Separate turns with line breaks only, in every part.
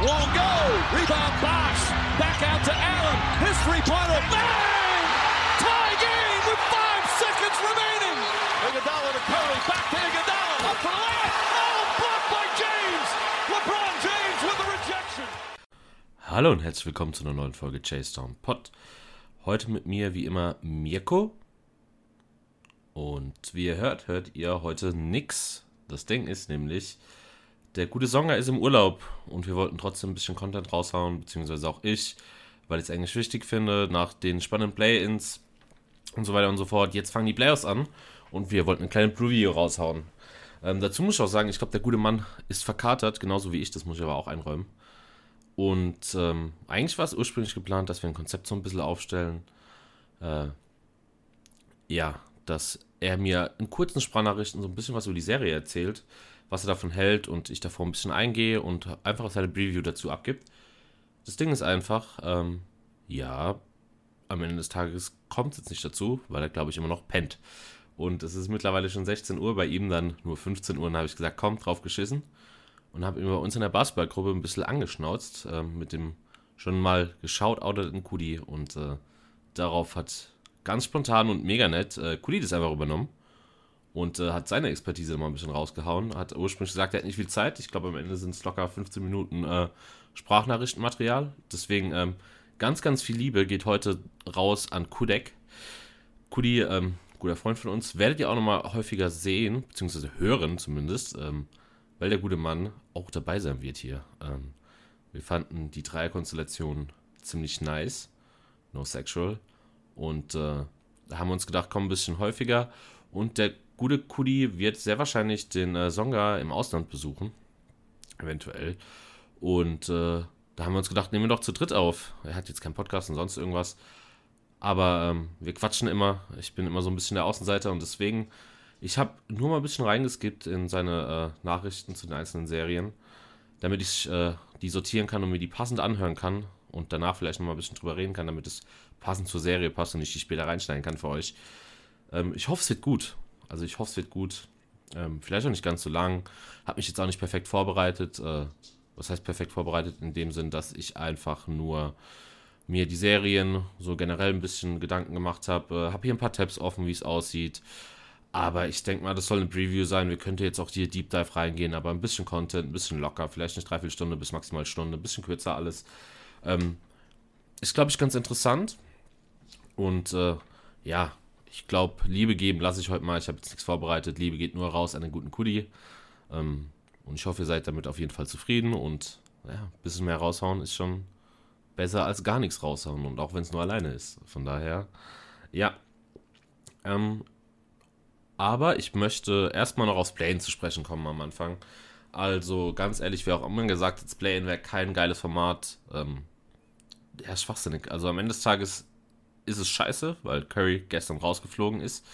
Won't go. Rebound Bosch. Back out to Allen. His three-pointer. Bang! Tie game with five seconds remaining. Iguodala to Curry. Back to Iguodala. Up for the layup. Oh, blocked by James. LeBron James with the rejection.
Hallo und herzlich willkommen zu einer neuen Folge Chase Down Pod. Heute mit mir wie immer Mirko. Und wie ihr hört, hört ihr heute nix. Das Ding ist nämlich, der gute Songer ist im Urlaub und wir wollten trotzdem ein bisschen Content raushauen, beziehungsweise auch ich, weil ich es eigentlich wichtig finde, nach den spannenden Play-Ins und so weiter und so fort. Jetzt fangen die Playoffs an und wir wollten ein kleines Preview raushauen. Ähm, dazu muss ich auch sagen, ich glaube, der gute Mann ist verkatert, genauso wie ich, das muss ich aber auch einräumen. Und ähm, eigentlich war es ursprünglich geplant, dass wir ein Konzept so ein bisschen aufstellen. Äh, ja, dass er mir in kurzen Sprachnachrichten so ein bisschen was über die Serie erzählt, was er davon hält und ich davor ein bisschen eingehe und einfach seine Preview dazu abgibt. Das Ding ist einfach, ähm, ja, am Ende des Tages kommt es jetzt nicht dazu, weil er, glaube ich, immer noch pennt. Und es ist mittlerweile schon 16 Uhr, bei ihm dann nur 15 Uhr, und habe ich gesagt, komm, drauf geschissen. Und habe ihn bei uns in der Basketballgruppe ein bisschen angeschnauzt, äh, mit dem schon mal geschaut-outeten Kudi und äh, darauf hat ganz spontan und mega nett äh, Kudi das einfach übernommen und äh, hat seine Expertise mal ein bisschen rausgehauen. Hat ursprünglich gesagt, er hat nicht viel Zeit. Ich glaube, am Ende sind es locker 15 Minuten äh, Sprachnachrichtenmaterial. Deswegen ähm, ganz, ganz viel Liebe geht heute raus an Kudek. Kudi, ähm, guter Freund von uns, werdet ihr auch nochmal häufiger sehen, beziehungsweise hören zumindest, ähm, weil der gute Mann auch dabei sein wird hier. Ähm, wir fanden die Dreierkonstellation ziemlich nice. No sexual. Und äh, haben uns gedacht, komm ein bisschen häufiger. Und der gute Kudi wird sehr wahrscheinlich den äh, Songa im Ausland besuchen. Eventuell. Und äh, da haben wir uns gedacht, nehmen wir doch zu dritt auf. Er hat jetzt keinen Podcast und sonst irgendwas. Aber ähm, wir quatschen immer. Ich bin immer so ein bisschen der Außenseiter und deswegen, ich habe nur mal ein bisschen reingeskippt in seine äh, Nachrichten zu den einzelnen Serien, damit ich äh, die sortieren kann und mir die passend anhören kann und danach vielleicht noch mal ein bisschen drüber reden kann, damit es passend zur Serie passt und ich die später reinschneiden kann für euch. Ähm, ich hoffe, es wird gut. Also ich hoffe, es wird gut. Ähm, vielleicht auch nicht ganz so lang. Habe mich jetzt auch nicht perfekt vorbereitet. Äh, was heißt perfekt vorbereitet? In dem Sinn, dass ich einfach nur mir die Serien so generell ein bisschen Gedanken gemacht habe. Äh, habe hier ein paar Tabs offen, wie es aussieht. Aber ich denke mal, das soll eine Preview sein. Wir könnten jetzt auch hier Deep Dive reingehen, aber ein bisschen Content, ein bisschen locker. Vielleicht nicht dreiviertel Stunde bis maximal Stunde, ein bisschen kürzer alles. Ähm, ist, glaube ich, ganz interessant. Und äh, ja, ich glaube, Liebe geben lasse ich heute mal. Ich habe jetzt nichts vorbereitet. Liebe geht nur raus an den guten Kudi. Ähm, und ich hoffe, ihr seid damit auf jeden Fall zufrieden. Und ja, ein bisschen mehr raushauen ist schon besser als gar nichts raushauen. Und auch wenn es nur alleine ist. Von daher, ja. Ähm, aber ich möchte erstmal noch aufs Play-In zu sprechen kommen am Anfang. Also ganz ehrlich, wer auch immer gesagt hat, Play-In wäre kein geiles Format. Ähm, ja, schwachsinnig. Also am Ende des Tages ist es scheiße, weil Curry gestern rausgeflogen ist.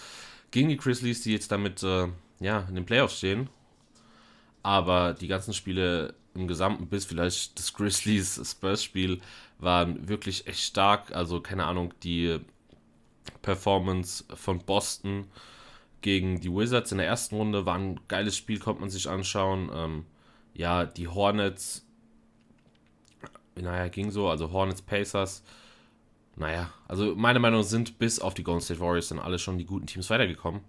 Gegen die Grizzlies, die jetzt damit äh, ja, in den Playoffs stehen. Aber die ganzen Spiele im Gesamten, bis vielleicht das Grizzlies-Spurs-Spiel, waren wirklich echt stark. Also, keine Ahnung, die Performance von Boston gegen die Wizards in der ersten Runde war ein geiles Spiel, konnte man sich anschauen. Ähm, ja, die Hornets, naja, ging so, also Hornets, Pacers naja, also meine Meinung sind bis auf die Golden State Warriors dann alle schon die guten Teams weitergekommen.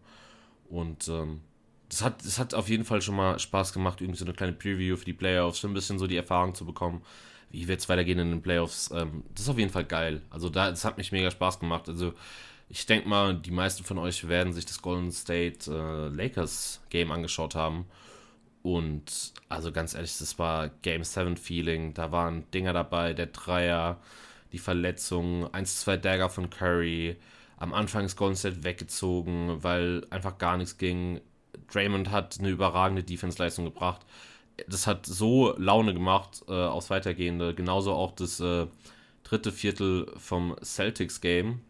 Und ähm, das, hat, das hat auf jeden Fall schon mal Spaß gemacht, irgendwie so eine kleine Preview für die Playoffs, so ein bisschen so die Erfahrung zu bekommen, wie wird es weitergehen in den Playoffs. Ähm, das ist auf jeden Fall geil. Also da, das hat mich mega Spaß gemacht. Also ich denke mal, die meisten von euch werden sich das Golden State äh, Lakers Game angeschaut haben. Und also ganz ehrlich, das war Game 7 Feeling. Da waren Dinger dabei, der Dreier die Verletzung, 1-2 Dagger von Curry. Am Anfang ist Golden State weggezogen, weil einfach gar nichts ging. Draymond hat eine überragende Defense-Leistung gebracht. Das hat so Laune gemacht äh, aufs Weitergehende. Genauso auch das äh, dritte Viertel vom Celtics-Game.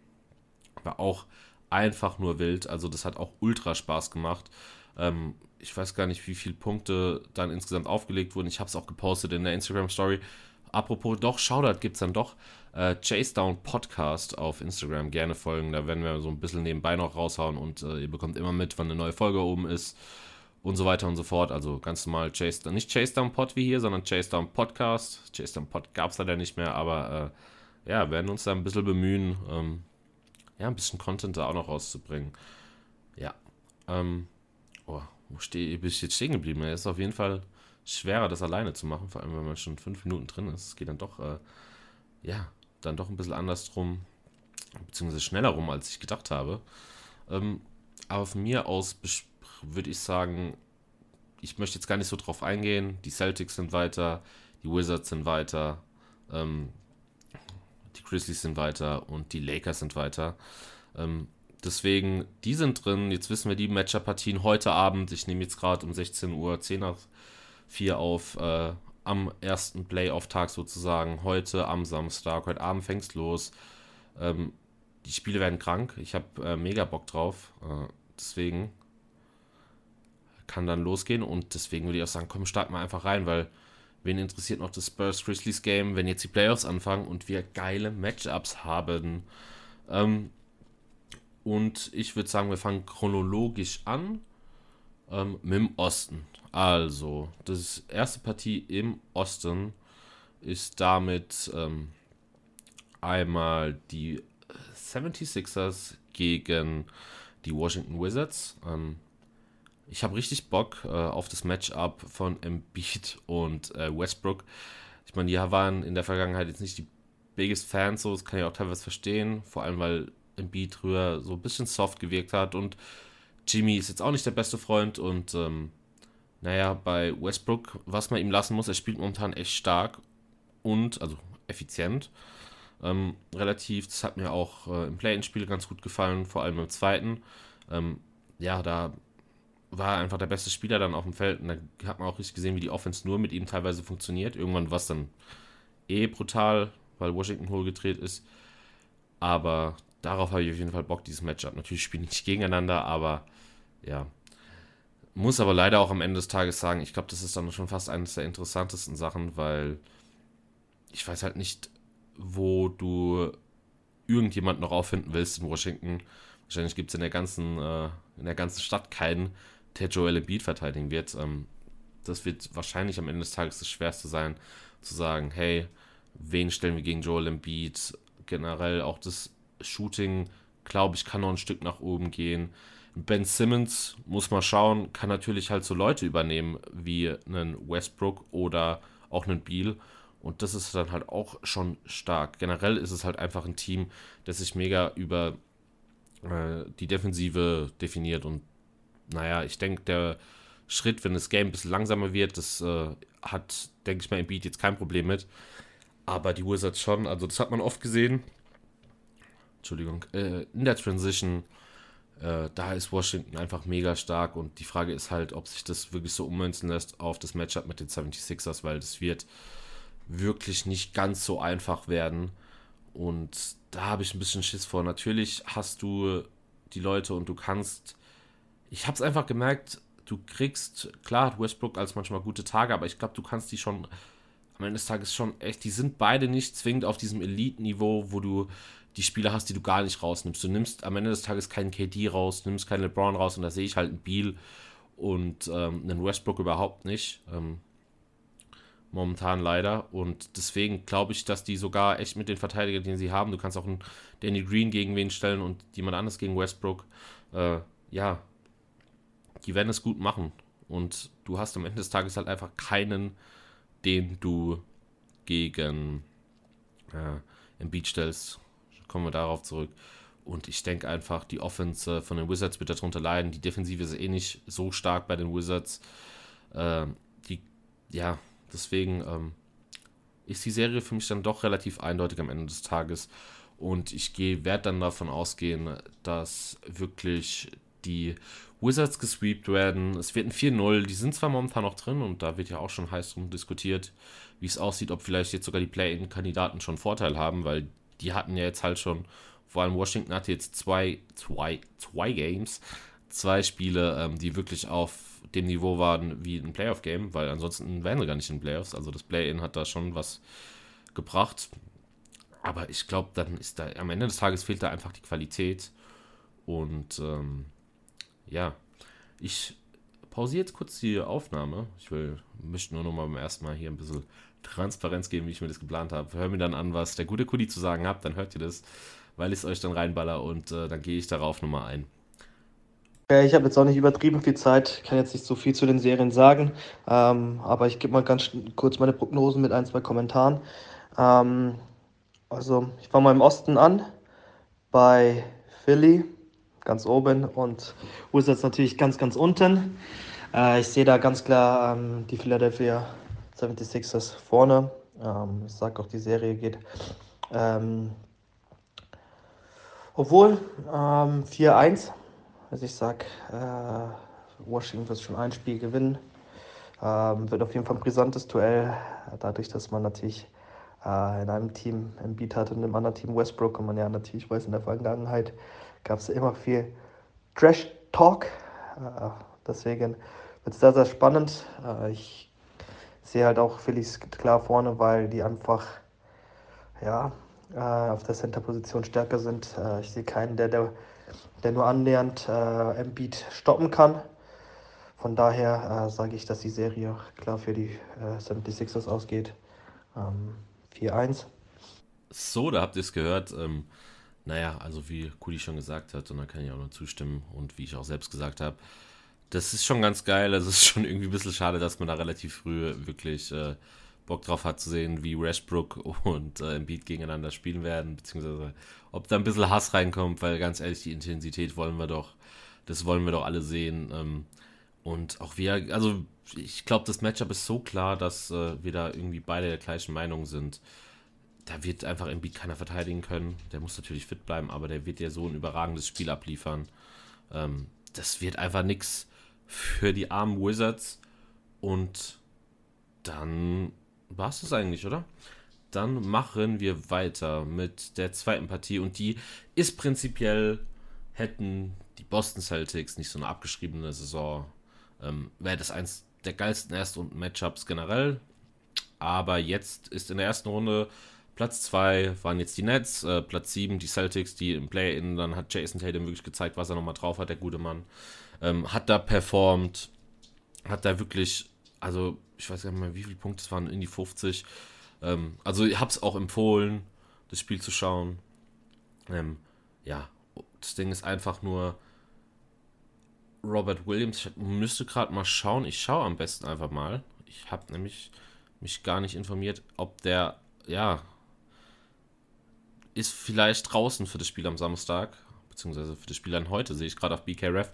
War auch einfach nur wild. Also das hat auch ultra Spaß gemacht. Ähm, ich weiß gar nicht, wie viele Punkte dann insgesamt aufgelegt wurden. Ich habe es auch gepostet in der Instagram-Story. Apropos, doch, Shoutout gibt es dann doch. Äh, Chase Down Podcast auf Instagram gerne folgen. Da werden wir so ein bisschen nebenbei noch raushauen und äh, ihr bekommt immer mit, wann eine neue Folge oben ist. und so weiter und so fort. Also ganz normal Chase, nicht Chase Down Pod wie hier, sondern Chase Down Podcast. Chase Down Pod gab es leider nicht mehr, aber äh, ja, werden uns da ein bisschen bemühen, ähm, ja, ein bisschen Content da auch noch rauszubringen. Ja. Ähm, oh, wo stehe bin ich jetzt stehen geblieben? Es ist auf jeden Fall schwerer, das alleine zu machen, vor allem wenn man schon fünf Minuten drin ist. Es geht dann doch, äh, ja, dann doch ein bisschen anders drum, beziehungsweise schneller rum, als ich gedacht habe. Ähm, aber von mir aus würde ich sagen, ich möchte jetzt gar nicht so drauf eingehen. Die Celtics sind weiter, die Wizards sind weiter, ähm, die Grizzlies sind weiter und die Lakers sind weiter. Ähm, deswegen, die sind drin. Jetzt wissen wir die Matchup-Partien heute Abend. Ich nehme jetzt gerade um 16 Uhr 10 nach 4 auf. Äh, am ersten Playoff-Tag sozusagen. Heute am Samstag. Heute Abend fängt es los. Ähm, die Spiele werden krank. Ich habe äh, mega Bock drauf. Äh, deswegen kann dann losgehen und deswegen würde ich auch sagen, komm, starten wir einfach rein, weil wen interessiert noch das Spurs Grizzlies Game, wenn jetzt die Playoffs anfangen und wir geile Matchups haben. Ähm, und ich würde sagen, wir fangen chronologisch an ähm, mit dem Osten. Also, das erste Partie im Osten ist damit ähm, einmal die 76ers gegen die Washington Wizards. Ähm, ich habe richtig Bock äh, auf das Matchup von Embiid und äh, Westbrook. Ich meine, die waren in der Vergangenheit jetzt nicht die biggest Fans, so das kann ich auch teilweise verstehen, vor allem weil Embiid früher so ein bisschen soft gewirkt hat und Jimmy ist jetzt auch nicht der beste Freund und ähm, naja, bei Westbrook, was man ihm lassen muss, er spielt momentan echt stark und, also effizient. Ähm, relativ, das hat mir auch äh, im Play-In-Spiel ganz gut gefallen, vor allem im zweiten. Ähm, ja, da war er einfach der beste Spieler dann auf dem Feld. Und da hat man auch richtig gesehen, wie die Offense nur mit ihm teilweise funktioniert. Irgendwann war es dann eh brutal, weil Washington hohl gedreht ist. Aber darauf habe ich auf jeden Fall Bock, dieses Matchup. Natürlich spielen nicht gegeneinander, aber ja. Muss aber leider auch am Ende des Tages sagen, ich glaube, das ist dann schon fast eines der interessantesten Sachen, weil ich weiß halt nicht, wo du irgendjemand noch auffinden willst in Washington. Wahrscheinlich gibt es in der ganzen, äh, in der ganzen Stadt keinen, der Joel Embiid verteidigen wird. Ähm, das wird wahrscheinlich am Ende des Tages das Schwerste sein, zu sagen, hey, wen stellen wir gegen Joel Embiid? Generell auch das Shooting, glaube ich, kann noch ein Stück nach oben gehen. Ben Simmons, muss man schauen, kann natürlich halt so Leute übernehmen wie einen Westbrook oder auch einen Beal. Und das ist dann halt auch schon stark. Generell ist es halt einfach ein Team, das sich mega über äh, die Defensive definiert und naja, ich denke, der Schritt, wenn das Game ein bisschen langsamer wird, das äh, hat, denke ich mal, im Beat jetzt kein Problem mit. Aber die Wizards schon, also das hat man oft gesehen. Entschuldigung, äh, in der Transition, äh, da ist Washington einfach mega stark und die Frage ist halt, ob sich das wirklich so ummünzen lässt auf das Matchup mit den 76ers, weil das wird wirklich nicht ganz so einfach werden. Und da habe ich ein bisschen Schiss vor. Natürlich hast du die Leute und du kannst ich habe es einfach gemerkt, du kriegst, klar hat Westbrook als manchmal gute Tage, aber ich glaube, du kannst die schon am Ende des Tages schon echt, die sind beide nicht zwingend auf diesem Elite-Niveau, wo du die Spieler hast, die du gar nicht rausnimmst. Du nimmst am Ende des Tages keinen KD raus, nimmst keinen LeBron raus und da sehe ich halt einen Beal und ähm, einen Westbrook überhaupt nicht. Ähm, momentan leider. Und deswegen glaube ich, dass die sogar echt mit den Verteidigern, den sie haben, du kannst auch einen Danny Green gegen wen stellen und jemand anderes gegen Westbrook. Äh, ja, die werden es gut machen. Und du hast am Ende des Tages halt einfach keinen, den du gegen äh, Beat stellst. Kommen wir darauf zurück. Und ich denke einfach, die Offense von den Wizards wird darunter leiden. Die Defensive ist eh nicht so stark bei den Wizards. Äh, die, ja, deswegen ähm, ist die Serie für mich dann doch relativ eindeutig am Ende des Tages. Und ich werde dann davon ausgehen, dass wirklich die Wizards gesweept werden. Es wird ein 4-0. Die sind zwar momentan noch drin und da wird ja auch schon heiß drum diskutiert, wie es aussieht, ob vielleicht jetzt sogar die Play-In-Kandidaten schon Vorteil haben, weil die hatten ja jetzt halt schon, vor allem Washington hatte jetzt zwei, zwei, zwei Games, zwei Spiele, ähm, die wirklich auf dem Niveau waren wie ein Playoff-Game, weil ansonsten wären sie gar nicht in Playoffs. Also das Play-In hat da schon was gebracht. Aber ich glaube, dann ist da am Ende des Tages fehlt da einfach die Qualität. Und ähm, ja, ich pausiere jetzt kurz die Aufnahme. Ich will, möchte nur noch mal beim ersten Mal hier ein bisschen Transparenz geben, wie ich mir das geplant habe. Hör mir dann an, was der gute Kudi zu sagen hat, dann hört ihr das, weil ich es euch dann reinballer und äh, dann gehe ich darauf nochmal ein.
Ja, ich habe jetzt auch nicht übertrieben viel Zeit, kann jetzt nicht so viel zu den Serien sagen, ähm, aber ich gebe mal ganz kurz meine Prognosen mit ein, zwei Kommentaren. Ähm, also, ich fange mal im Osten an, bei Philly, ganz oben, und Wizards natürlich ganz, ganz unten. Äh, ich sehe da ganz klar ähm, die Philadelphia 76ers vorne. Ähm, ich sage auch, die Serie geht. Ähm, obwohl, 4-1 also ich sage, äh, Washington wird schon ein Spiel gewinnen. Ähm, wird auf jeden Fall ein brisantes Duell, dadurch, dass man natürlich äh, in einem Team Embiid hat und im anderen Team Westbrook und man ja natürlich weiß, in der Vergangenheit gab es immer viel Trash-Talk. Äh, deswegen wird es sehr, sehr spannend. Äh, ich sehe halt auch Phillies klar vorne, weil die einfach ja, äh, auf der Center-Position stärker sind. Äh, ich sehe keinen, der, der der nur annähernd äh, Embiid stoppen kann. Von daher äh, sage ich, dass die Serie klar für die äh, 76ers ausgeht. Ähm, 4-1.
So, da habt ihr es gehört. Ähm, naja, also wie Kuli schon gesagt hat, und da kann ich auch nur zustimmen und wie ich auch selbst gesagt habe, das ist schon ganz geil. Es ist schon irgendwie ein bisschen schade, dass man da relativ früh wirklich äh, Bock drauf hat zu sehen, wie Westbrook und äh, Embiid gegeneinander spielen werden, beziehungsweise ob da ein bisschen Hass reinkommt, weil ganz ehrlich, die Intensität wollen wir doch, das wollen wir doch alle sehen. Ähm, und auch wir, also ich glaube, das Matchup ist so klar, dass äh, wir da irgendwie beide der gleichen Meinung sind. Da wird einfach Embiid keiner verteidigen können. Der muss natürlich fit bleiben, aber der wird ja so ein überragendes Spiel abliefern. Ähm, das wird einfach nichts für die armen Wizards. Und dann war es das eigentlich, oder? Dann machen wir weiter mit der zweiten Partie und die ist prinzipiell, hätten die Boston Celtics nicht so eine abgeschriebene Saison, ähm, wäre das eins der geilsten Erstrunden-Matchups generell. Aber jetzt ist in der ersten Runde Platz 2 waren jetzt die Nets, äh, Platz 7 die Celtics, die im Play-In, dann hat Jason Tatum wirklich gezeigt, was er nochmal drauf hat, der gute Mann. Ähm, hat da performt, hat da wirklich, also ich weiß gar nicht mehr, wie viele Punkte es waren, in die 50. Ähm, also ich habe es auch empfohlen, das Spiel zu schauen. Ähm, ja, das Ding ist einfach nur Robert Williams. Ich müsste gerade mal schauen. Ich schaue am besten einfach mal. Ich habe nämlich mich gar nicht informiert, ob der, ja, ist vielleicht draußen für das Spiel am Samstag, beziehungsweise für das Spiel an heute, sehe ich gerade auf BKRF.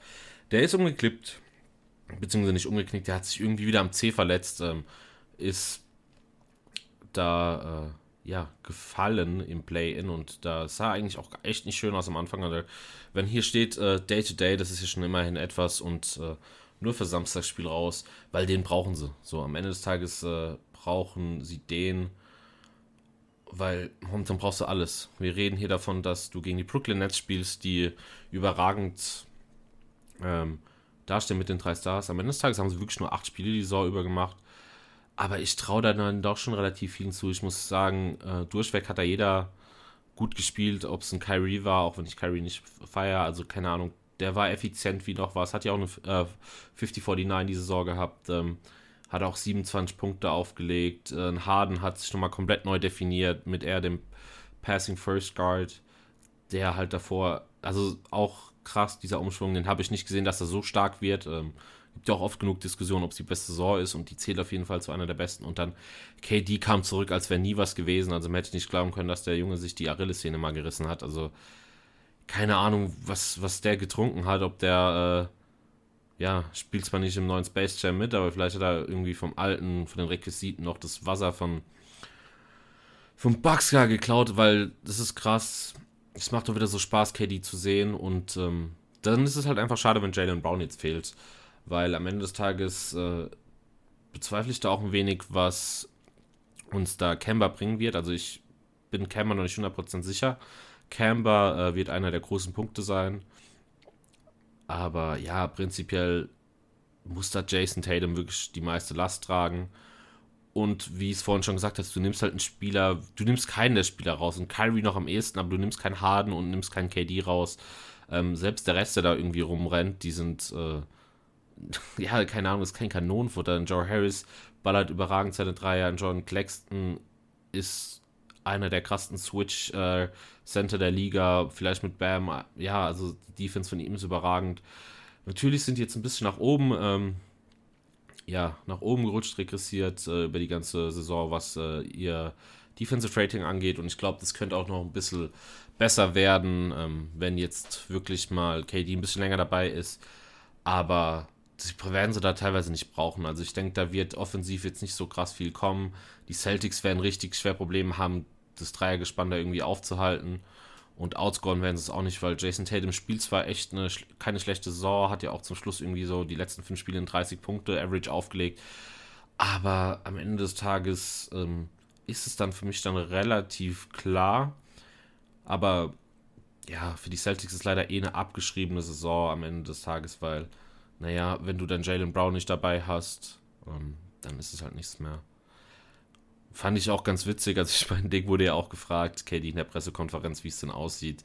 Der ist umgeklippt beziehungsweise nicht umgeknickt, der hat sich irgendwie wieder am C verletzt, ähm, ist da äh, ja gefallen im Play-In und da sah eigentlich auch echt nicht schön aus am Anfang. Also, wenn hier steht äh, Day to Day, das ist ja schon immerhin etwas und äh, nur für Samstagsspiel raus, weil den brauchen sie. So am Ende des Tages äh, brauchen sie den, weil momentan brauchst du alles. Wir reden hier davon, dass du gegen die Brooklyn Nets spielst, die überragend ähm, dastehen mit den drei Stars. Am Ende des Tages haben sie wirklich nur acht Spiele die Saison über gemacht. Aber ich traue da dann doch schon relativ vielen zu. Ich muss sagen, äh, durchweg hat da jeder gut gespielt, ob es ein Kyrie war, auch wenn ich Kyrie nicht feiere. Also keine Ahnung, der war effizient wie noch was. Hat ja auch eine äh, 50-49 die Saison gehabt. Ähm, hat auch 27 Punkte aufgelegt. Äh, Harden hat sich nochmal komplett neu definiert mit er dem Passing First Guard, der halt davor, also auch krass, dieser Umschwung. Den habe ich nicht gesehen, dass er so stark wird. Ähm, gibt ja auch oft genug Diskussionen, ob es die beste Saison ist und die zählt auf jeden Fall zu einer der besten. Und dann KD kam zurück, als wäre nie was gewesen. Also man hätte nicht glauben können, dass der Junge sich die Achillessehne mal gerissen hat. Also keine Ahnung, was, was der getrunken hat, ob der, äh, ja, spielt zwar nicht im neuen Space Jam mit, aber vielleicht hat er irgendwie vom alten, von den Requisiten noch das Wasser von vom Baxter geklaut, weil das ist krass es macht doch wieder so Spaß, KD zu sehen. Und ähm, dann ist es halt einfach schade, wenn Jalen Brown jetzt fehlt. Weil am Ende des Tages äh, bezweifle ich da auch ein wenig, was uns da Kemba bringen wird. Also ich bin Kemba noch nicht 100% sicher. Kemba äh, wird einer der großen Punkte sein. Aber ja, prinzipiell muss da Jason Tatum wirklich die meiste Last tragen. Und wie ich es vorhin schon gesagt hast, du nimmst halt einen Spieler, du nimmst keinen der Spieler raus und Kyrie noch am ehesten, aber du nimmst keinen Harden und nimmst keinen KD raus. Ähm, selbst der Rest, der da irgendwie rumrennt, die sind äh, ja, keine Ahnung, ist kein Kanonenfutter. Joe Harris ballert überragend seine Dreier. John Claxton ist einer der krassen Switch-Center äh, der Liga. Vielleicht mit Bam. Ja, also die Defense von ihm ist überragend. Natürlich sind die jetzt ein bisschen nach oben, ähm, ja, nach oben gerutscht, regressiert äh, über die ganze Saison, was äh, ihr Defensive Rating angeht. Und ich glaube, das könnte auch noch ein bisschen besser werden, ähm, wenn jetzt wirklich mal KD ein bisschen länger dabei ist. Aber sie werden sie da teilweise nicht brauchen. Also ich denke, da wird offensiv jetzt nicht so krass viel kommen. Die Celtics werden richtig schwer Probleme haben, das Dreiergespann da irgendwie aufzuhalten. Und outscoren werden sie es auch nicht, weil Jason Tatum spielt zwar echt eine, keine schlechte Saison, hat ja auch zum Schluss irgendwie so die letzten fünf Spiele in 30 Punkte Average aufgelegt. Aber am Ende des Tages ähm, ist es dann für mich dann relativ klar. Aber ja, für die Celtics ist leider eh eine abgeschriebene Saison am Ende des Tages, weil, naja, wenn du dann Jalen Brown nicht dabei hast, ähm, dann ist es halt nichts mehr. Fand ich auch ganz witzig, also ich meine, Dick wurde ja auch gefragt, Katie in der Pressekonferenz, wie es denn aussieht,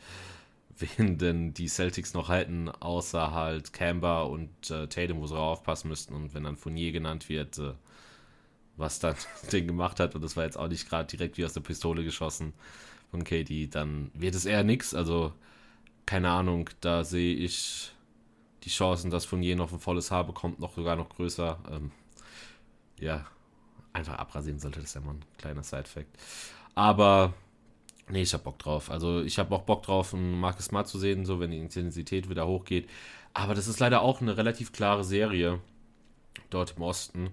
wen denn die Celtics noch halten, außer halt Camber und äh, Tatum, wo sie aufpassen müssten. Und wenn dann Fournier genannt wird, äh, was dann den gemacht hat, und das war jetzt auch nicht gerade direkt wie aus der Pistole geschossen von Katie, dann wird es eher nix. Also, keine Ahnung, da sehe ich die Chancen, dass Fournier noch ein volles Haar bekommt, noch sogar noch größer. Ähm, ja, einfach abrasieren sollte, das ist ja mal ein kleiner Side-Fact. Aber nee, ich hab Bock drauf. Also ich habe auch Bock drauf, einen Marcus Smart zu sehen, so wenn die Intensität wieder hochgeht. Aber das ist leider auch eine relativ klare Serie dort im Osten.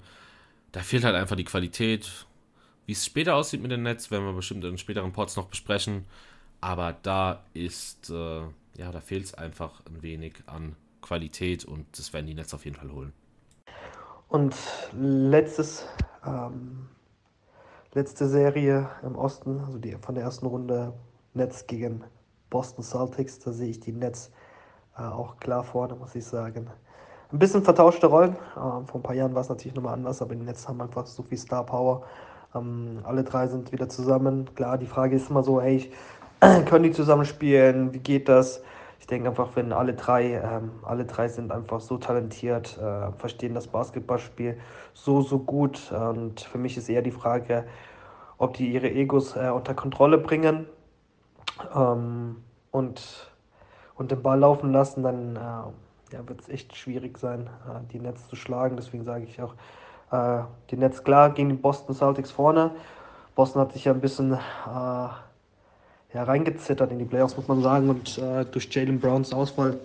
Da fehlt halt einfach die Qualität. Wie es später aussieht mit den Nets, werden wir bestimmt in späteren Pods noch besprechen. Aber da ist, äh, ja, da fehlt es einfach ein wenig an Qualität und das werden die Nets auf jeden Fall holen.
Und letztes ähm, letzte Serie im Osten, also die von der ersten Runde Nets gegen Boston Celtics, da sehe ich die Nets äh, auch klar vorne, muss ich sagen. Ein bisschen vertauschte Rollen. Ähm, vor ein paar Jahren war es natürlich nochmal anders, aber die Nets haben einfach so viel Star Power. Ähm, alle drei sind wieder zusammen. Klar, die Frage ist immer so, hey, können die zusammen spielen? Wie geht das? Ich denke einfach, wenn alle drei, ähm, alle drei sind einfach so talentiert, äh, verstehen das Basketballspiel so, so gut. Und für mich ist eher die Frage, ob die ihre Egos äh, unter Kontrolle bringen ähm, und, und den Ball laufen lassen, dann äh, ja, wird es echt schwierig sein, äh, die Netz zu schlagen. Deswegen sage ich auch, äh, die Netz klar gegen die Boston Celtics vorne. Boston hat sich ja ein bisschen äh, ja, in die Playoffs, muss man sagen. Und äh, durch Jalen Browns Ausfall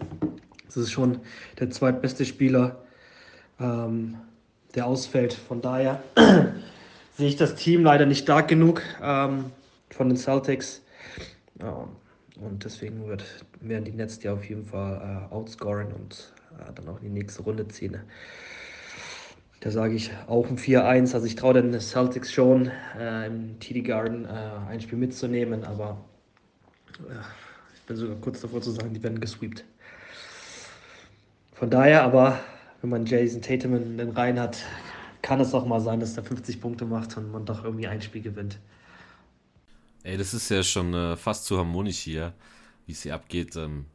das ist schon der zweitbeste Spieler, ähm, der ausfällt. Von daher sehe ich das Team leider nicht stark genug ähm, von den Celtics. Ja, und deswegen wird, werden die Nets die auf jeden Fall äh, outscoren und äh, dann auch in die nächste Runde ziehen. Da sage ich auch ein 4-1. Also ich traue den Celtics schon äh, im TD Garden äh, ein Spiel mitzunehmen, aber ich bin sogar kurz davor zu sagen, die werden gesweept. Von daher aber, wenn man Jason Tatum in den Reihen hat, kann es auch mal sein, dass er 50 Punkte macht und man doch irgendwie ein Spiel gewinnt.
Ey, das ist ja schon äh, fast zu harmonisch hier, wie es hier abgeht, ähm,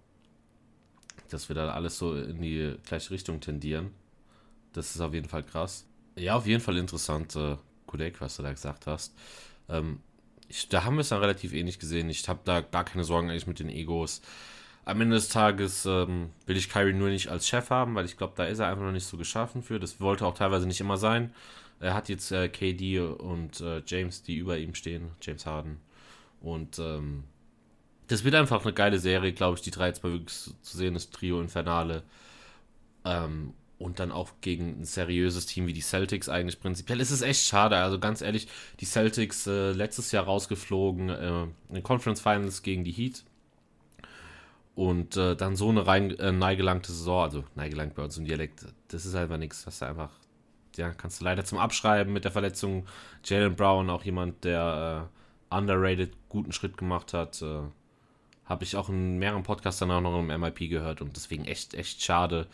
dass wir da alles so in die gleiche Richtung tendieren. Das ist auf jeden Fall krass. Ja, auf jeden Fall interessant, äh, Kudek, was du da gesagt hast. Ähm, ich, da haben wir es dann relativ ähnlich gesehen. Ich habe da gar keine Sorgen eigentlich mit den Egos. Am Ende des Tages ähm, will ich Kyrie nur nicht als Chef haben, weil ich glaube, da ist er einfach noch nicht so geschaffen für. Das wollte auch teilweise nicht immer sein. Er hat jetzt äh, KD und äh, James, die über ihm stehen, James Harden. Und ähm, das wird einfach eine geile Serie, glaube ich, die drei jetzt mal wirklich zu sehen, das Trio Infernale. Ähm, und dann auch gegen ein seriöses Team wie die Celtics eigentlich prinzipiell. Es ist echt schade. Also ganz ehrlich, die Celtics äh, letztes Jahr rausgeflogen äh, in den Conference Finals gegen die Heat. Und äh, dann so eine rein äh, neigelangte Saison, also neigelangt bei uns im Dialekt, das ist einfach nichts. Das ist einfach, ja, kannst du leider zum Abschreiben mit der Verletzung. Jalen Brown, auch jemand, der äh, underrated guten Schritt gemacht hat. Äh, Habe ich auch in mehreren Podcasts auch noch im MIP gehört und deswegen echt, echt schade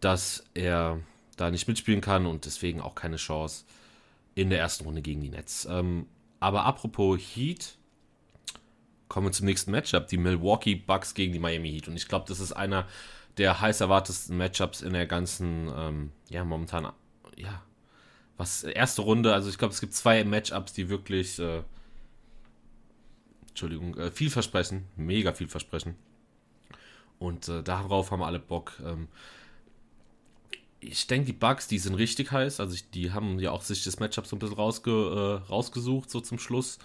dass er da nicht mitspielen kann und deswegen auch keine Chance in der ersten Runde gegen die Nets. Ähm, aber apropos Heat, kommen wir zum nächsten Matchup, die Milwaukee Bucks gegen die Miami Heat. Und ich glaube, das ist einer der heiß erwartesten Matchups in der ganzen, ähm, ja, momentan, ja, was, erste Runde, also ich glaube, es gibt zwei Matchups, die wirklich, äh, Entschuldigung, äh, viel versprechen, mega viel versprechen. Und äh, darauf haben alle Bock. Ähm, ich denke, die Bugs, die sind richtig heiß. Also ich, die haben ja auch sich das Matchup so ein bisschen rausge, äh, rausgesucht, so zum Schluss.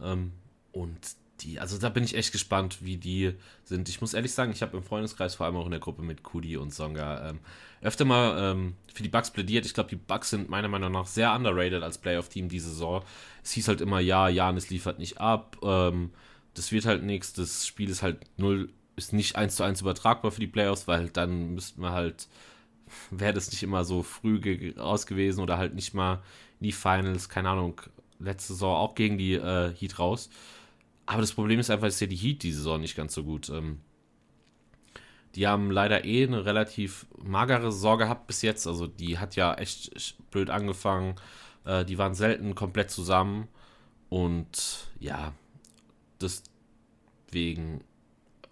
Ähm, und die, also da bin ich echt gespannt, wie die sind. Ich muss ehrlich sagen, ich habe im Freundeskreis, vor allem auch in der Gruppe mit Kudi und Songa, ähm, öfter mal ähm, für die Bugs plädiert. Ich glaube, die Bugs sind meiner Meinung nach sehr underrated als Playoff-Team diese Saison. Es hieß halt immer, ja, Janis liefert nicht ab, ähm, das wird halt nichts, das Spiel ist halt null, ist nicht eins zu eins übertragbar für die Playoffs, weil dann müssten wir halt, wäre das nicht immer so früh raus gewesen oder halt nicht mal in die Finals, keine Ahnung, letzte Saison auch gegen die äh, Heat raus. Aber das Problem ist einfach, dass ja die Heat diese Saison nicht ganz so gut. Ähm, die haben leider eh eine relativ magere Saison gehabt bis jetzt. Also die hat ja echt blöd angefangen. Äh, die waren selten komplett zusammen. Und ja, deswegen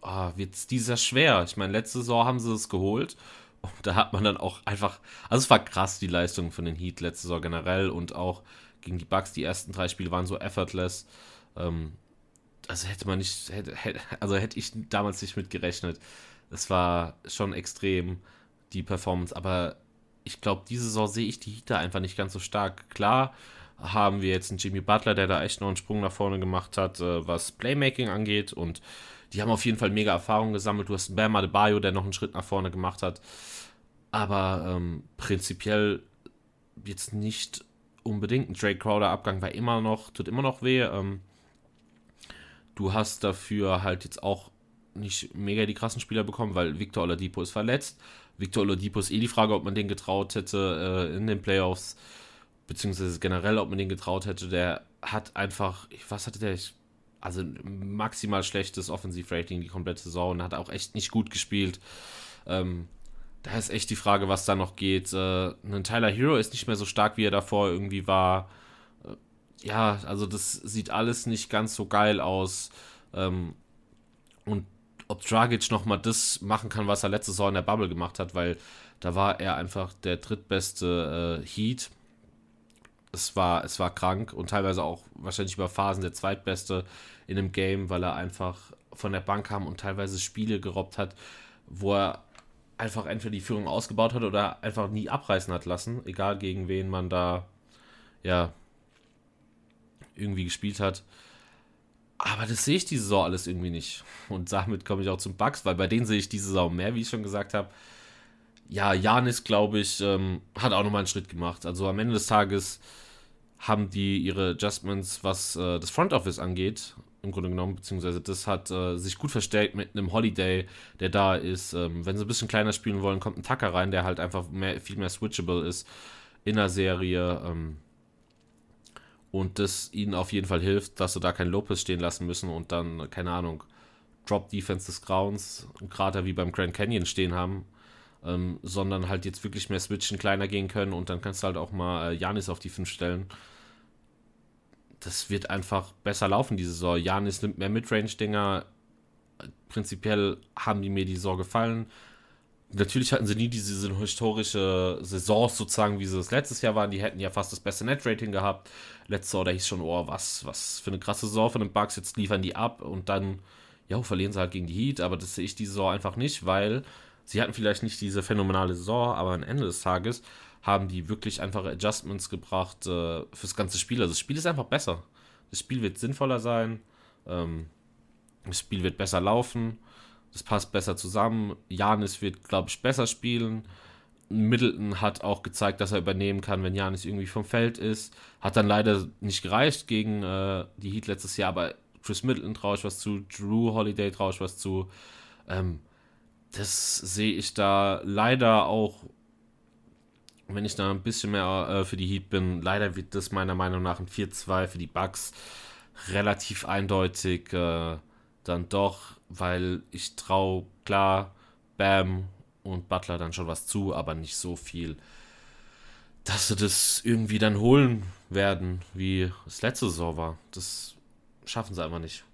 oh, wird es dieser schwer. Ich meine, letzte Saison haben sie es geholt. Und da hat man dann auch einfach. Also es war krass, die Leistung von den Heat letzte Saison generell und auch gegen die Bucks. Die ersten drei Spiele waren so effortless. Ähm, also hätte man nicht, hätte, also hätte ich damals nicht mit gerechnet. Es war schon extrem, die Performance, aber ich glaube, diese Saison sehe ich die Heater einfach nicht ganz so stark. Klar haben wir jetzt einen Jimmy Butler, der da echt noch einen Sprung nach vorne gemacht hat, äh, was Playmaking angeht und die haben auf jeden Fall mega Erfahrung gesammelt. Du hast Bam Adebayo, der noch einen Schritt nach vorne gemacht hat, aber ähm, prinzipiell jetzt nicht unbedingt. Ein Drake Crowder Abgang war immer noch, tut immer noch weh. Ähm, Du hast dafür halt jetzt auch nicht mega die krassen Spieler bekommen, weil Victor Oladipo ist verletzt. Victor Oladipo ist eh die Frage, ob man den getraut hätte äh, in den Playoffs, beziehungsweise generell, ob man den getraut hätte. Der hat einfach, was hatte der? Also maximal schlechtes Offensivrating die komplette Saison und hat auch echt nicht gut gespielt. Ähm, da ist echt die Frage, was da noch geht. Äh, ein Tyler Hero ist nicht mehr so stark, wie er davor irgendwie war ja, also das sieht alles nicht ganz so geil aus. Ähm, und ob Dragic nochmal das machen kann, was er letzte Saison in der Bubble gemacht hat, weil da war er einfach der drittbeste äh, Heat. Es war, es war krank und teilweise auch wahrscheinlich über Phasen der zweitbeste in einem Game, weil er einfach von der Bank kam und teilweise Spiele gerobbt hat, wo er einfach entweder die Führung ausgebaut hat oder einfach nie abreißen hat lassen, egal gegen wen man da ja irgendwie gespielt hat. Aber das sehe ich diese Saison alles irgendwie nicht. Und damit komme ich auch zum Bugs, weil bei denen sehe ich diese Saison mehr, wie ich schon gesagt habe. Ja, Janis, glaube ich, ähm, hat auch nochmal einen Schritt gemacht. Also am Ende des Tages haben die ihre Adjustments, was äh, das Front Office angeht, im Grunde genommen, beziehungsweise das hat äh, sich gut verstärkt mit einem Holiday, der da ist. Ähm, wenn sie ein bisschen kleiner spielen wollen, kommt ein Tucker rein, der halt einfach mehr, viel mehr switchable ist in der Serie. Ähm, und das ihnen auf jeden Fall hilft, dass sie da kein Lopez stehen lassen müssen und dann, keine Ahnung, Drop Defense des Grauens, gerade wie beim Grand Canyon stehen haben, ähm, sondern halt jetzt wirklich mehr switchen, kleiner gehen können und dann kannst du halt auch mal äh, Janis auf die 5 stellen. Das wird einfach besser laufen diese Saison. Janis nimmt mehr Midrange-Dinger. Prinzipiell haben die mir die Saison gefallen natürlich hatten sie nie diese historische Saison sozusagen, wie sie es letztes Jahr waren. Die hätten ja fast das beste Net-Rating gehabt. Letztes Jahr, da hieß schon, oh, was, was für eine krasse Saison von den Bugs. Jetzt liefern die ab und dann, ja, verlieren sie halt gegen die Heat. Aber das sehe ich diese Saison einfach nicht, weil sie hatten vielleicht nicht diese phänomenale Saison, aber am Ende des Tages haben die wirklich einfach Adjustments gebracht äh, fürs ganze Spiel. Also das Spiel ist einfach besser. Das Spiel wird sinnvoller sein. Ähm, das Spiel wird besser laufen. Das passt besser zusammen. Janis wird, glaube ich, besser spielen. Middleton hat auch gezeigt, dass er übernehmen kann, wenn Janis irgendwie vom Feld ist. Hat dann leider nicht gereicht gegen äh, die Heat letztes Jahr, aber Chris Middleton traue ich was zu, Drew Holiday traue ich was zu. Ähm, das sehe ich da leider auch, wenn ich da ein bisschen mehr äh, für die Heat bin, leider wird das meiner Meinung nach ein 4-2 für die Bucks relativ eindeutig äh, dann doch weil ich traue klar Bam und Butler dann schon was zu, aber nicht so viel, dass sie das irgendwie dann holen werden, wie es letzte Saison war. Das schaffen sie einfach nicht.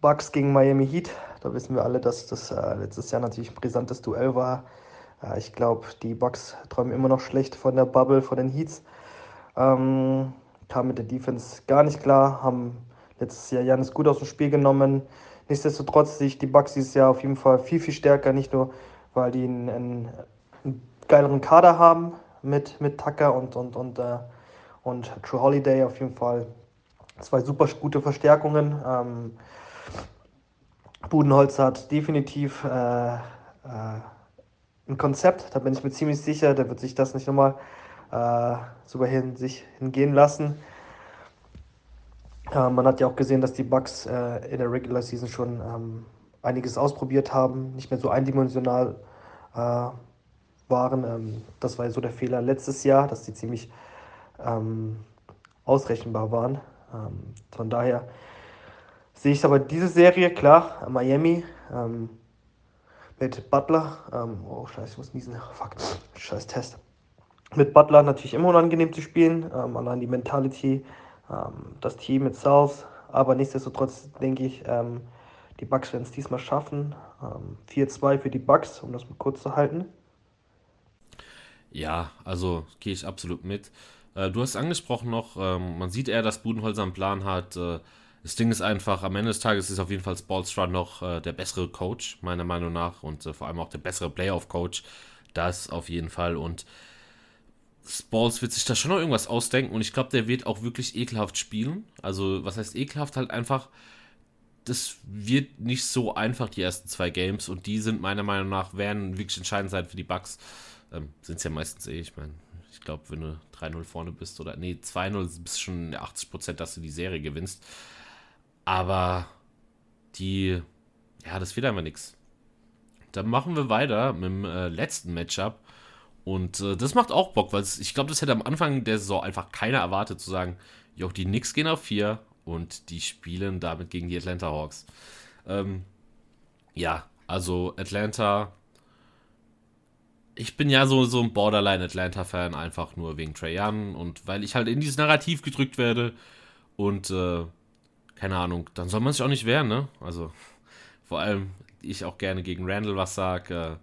Bucks gegen Miami Heat. Da wissen wir alle, dass das äh, letztes Jahr natürlich ein brisantes Duell war. Äh, ich glaube, die Bucks träumen immer noch schlecht von der Bubble, von den Heats. Ähm, kamen mit der Defense gar nicht klar, haben letztes Jahr Janis gut aus dem Spiel genommen. Nichtsdestotrotz sehe ich die Bucks dieses Jahr auf jeden Fall viel, viel stärker. Nicht nur, weil die einen, einen, einen geileren Kader haben mit, mit Tucker und, und, und, äh, und True Holiday auf jeden Fall. Zwei super gute Verstärkungen. Ähm, Budenholz hat definitiv äh, äh, ein Konzept, da bin ich mir ziemlich sicher, der wird sich das nicht nochmal äh, so hin, sich hingehen lassen. Äh, man hat ja auch gesehen, dass die Bucks äh, in der Regular Season schon ähm, einiges ausprobiert haben, nicht mehr so eindimensional äh, waren. Ähm, das war ja so der Fehler letztes Jahr, dass die ziemlich ähm, ausrechenbar waren. Ähm, von daher sehe ich aber diese Serie, klar, Miami ähm, mit Butler. Ähm, oh, scheiße, ich muss niesen. Fuck, scheiß Test. Mit Butler natürlich immer unangenehm zu spielen. Ähm, allein die Mentality, ähm, das Team itself. Aber nichtsdestotrotz denke ich, ähm, die Bucks werden es diesmal schaffen. 4-2 für die Bucks, um das mal kurz zu halten.
Ja, also gehe ich absolut mit. Äh, du hast angesprochen noch, ähm, man sieht eher, dass Budenholzer einen Plan hat. Äh, das Ding ist einfach, am Ende des Tages ist auf jeden Fall Spolstra noch äh, der bessere Coach, meiner Meinung nach, und äh, vor allem auch der bessere Playoff-Coach. Das auf jeden Fall. Und Spalls wird sich da schon noch irgendwas ausdenken und ich glaube, der wird auch wirklich ekelhaft spielen. Also, was heißt ekelhaft? Halt einfach, das wird nicht so einfach, die ersten zwei Games, und die sind meiner Meinung nach, werden wirklich entscheidend sein für die Bugs. Ähm, sind es ja meistens eh, ich meine, ich glaube, wenn du 3-0 vorne bist oder, nee, 2-0 bist schon 80%, dass du die Serie gewinnst. Aber die, ja, das wird einfach nichts. Dann machen wir weiter mit dem äh, letzten Matchup. Und äh, das macht auch Bock, weil ich glaube, das hätte am Anfang der Saison einfach keiner erwartet, zu sagen, jo, die Knicks gehen auf 4 und die spielen damit gegen die Atlanta Hawks. Ähm, ja, also Atlanta. Ich bin ja so, so ein Borderline Atlanta-Fan, einfach nur wegen Trey Young und weil ich halt in dieses Narrativ gedrückt werde und äh, keine Ahnung, dann soll man sich auch nicht wehren, ne? Also vor allem ich auch gerne gegen Randall was sage. Äh,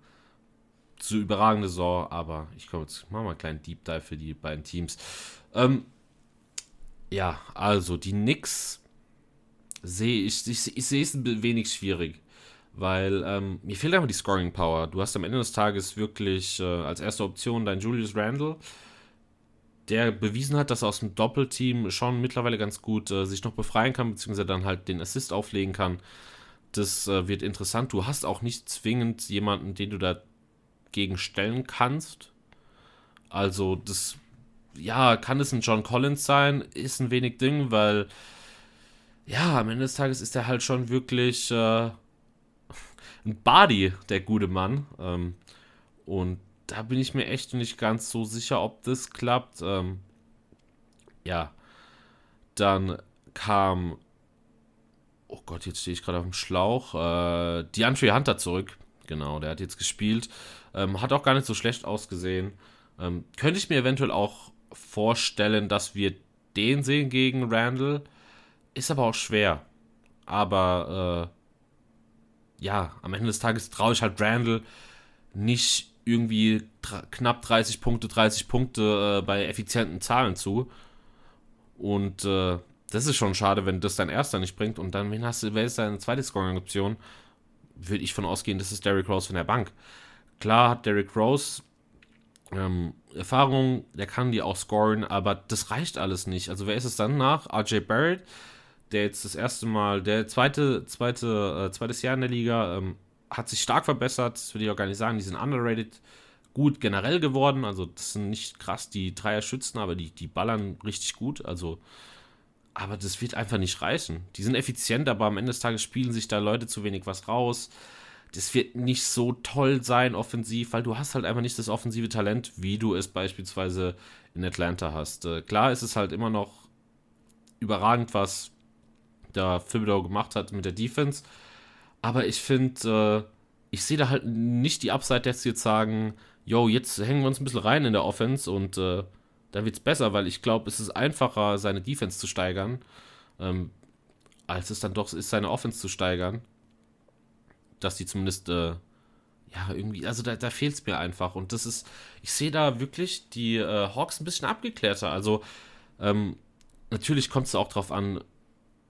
zu überragende Saison, aber ich komme jetzt, machen wir einen kleinen Deep Dive für die beiden Teams. Ähm, ja, also die Knicks sehe ich, ich, ich sehe es ein wenig schwierig, weil ähm, mir fehlt einfach die Scoring Power. Du hast am Ende des Tages wirklich äh, als erste Option dein Julius Randle, der bewiesen hat, dass er aus dem Doppelteam schon mittlerweile ganz gut äh, sich noch befreien kann, beziehungsweise dann halt den Assist auflegen kann. Das äh, wird interessant. Du hast auch nicht zwingend jemanden, den du da gegenstellen kannst. Also das, ja, kann es ein John Collins sein, ist ein wenig Ding, weil ja, am Ende des Tages ist er halt schon wirklich äh, ein Body, der gute Mann. Ähm, und da bin ich mir echt nicht ganz so sicher, ob das klappt. Ähm, ja, dann kam, oh Gott, jetzt stehe ich gerade auf dem Schlauch, äh, DeAndre Hunter zurück. Genau, der hat jetzt gespielt. Ähm, hat auch gar nicht so schlecht ausgesehen. Ähm, könnte ich mir eventuell auch vorstellen, dass wir den sehen gegen Randall. Ist aber auch schwer. Aber äh, ja, am Ende des Tages traue ich halt Randall nicht irgendwie knapp 30 Punkte, 30 Punkte äh, bei effizienten Zahlen zu. Und äh, das ist schon schade, wenn das dein erster nicht bringt. Und dann, wen hast du, wer ist deine zweite Scoring-Option? Würde ich von ausgehen, das ist Derrick Rose von der Bank. Klar hat Derrick Rose ähm, Erfahrung, der kann die auch scoren, aber das reicht alles nicht. Also wer ist es dann nach? RJ Barrett, der jetzt das erste Mal, der zweite, zweite, äh, zweites Jahr in der Liga, ähm, hat sich stark verbessert, das will ich auch gar nicht sagen, die sind underrated gut generell geworden, also das sind nicht krass die Dreier schützen, aber die, die ballern richtig gut, also aber das wird einfach nicht reichen. Die sind effizient, aber am Ende des Tages spielen sich da Leute zu wenig was raus das wird nicht so toll sein offensiv, weil du hast halt einfach nicht das offensive Talent, wie du es beispielsweise in Atlanta hast. Äh, klar ist es halt immer noch überragend, was da Thibodeau gemacht hat mit der Defense, aber ich finde, äh, ich sehe da halt nicht die Upside, dass sie jetzt sagen, yo, jetzt hängen wir uns ein bisschen rein in der Offense und äh, dann wird es besser, weil ich glaube, es ist einfacher, seine Defense zu steigern, ähm, als es dann doch ist, seine Offense zu steigern. dass die zumindest, äh, ja, irgendwie, also da, da fehlt es mir einfach. Und das ist, ich sehe da wirklich die äh, Hawks ein bisschen abgeklärter. Also, ähm, natürlich kommt es auch drauf an,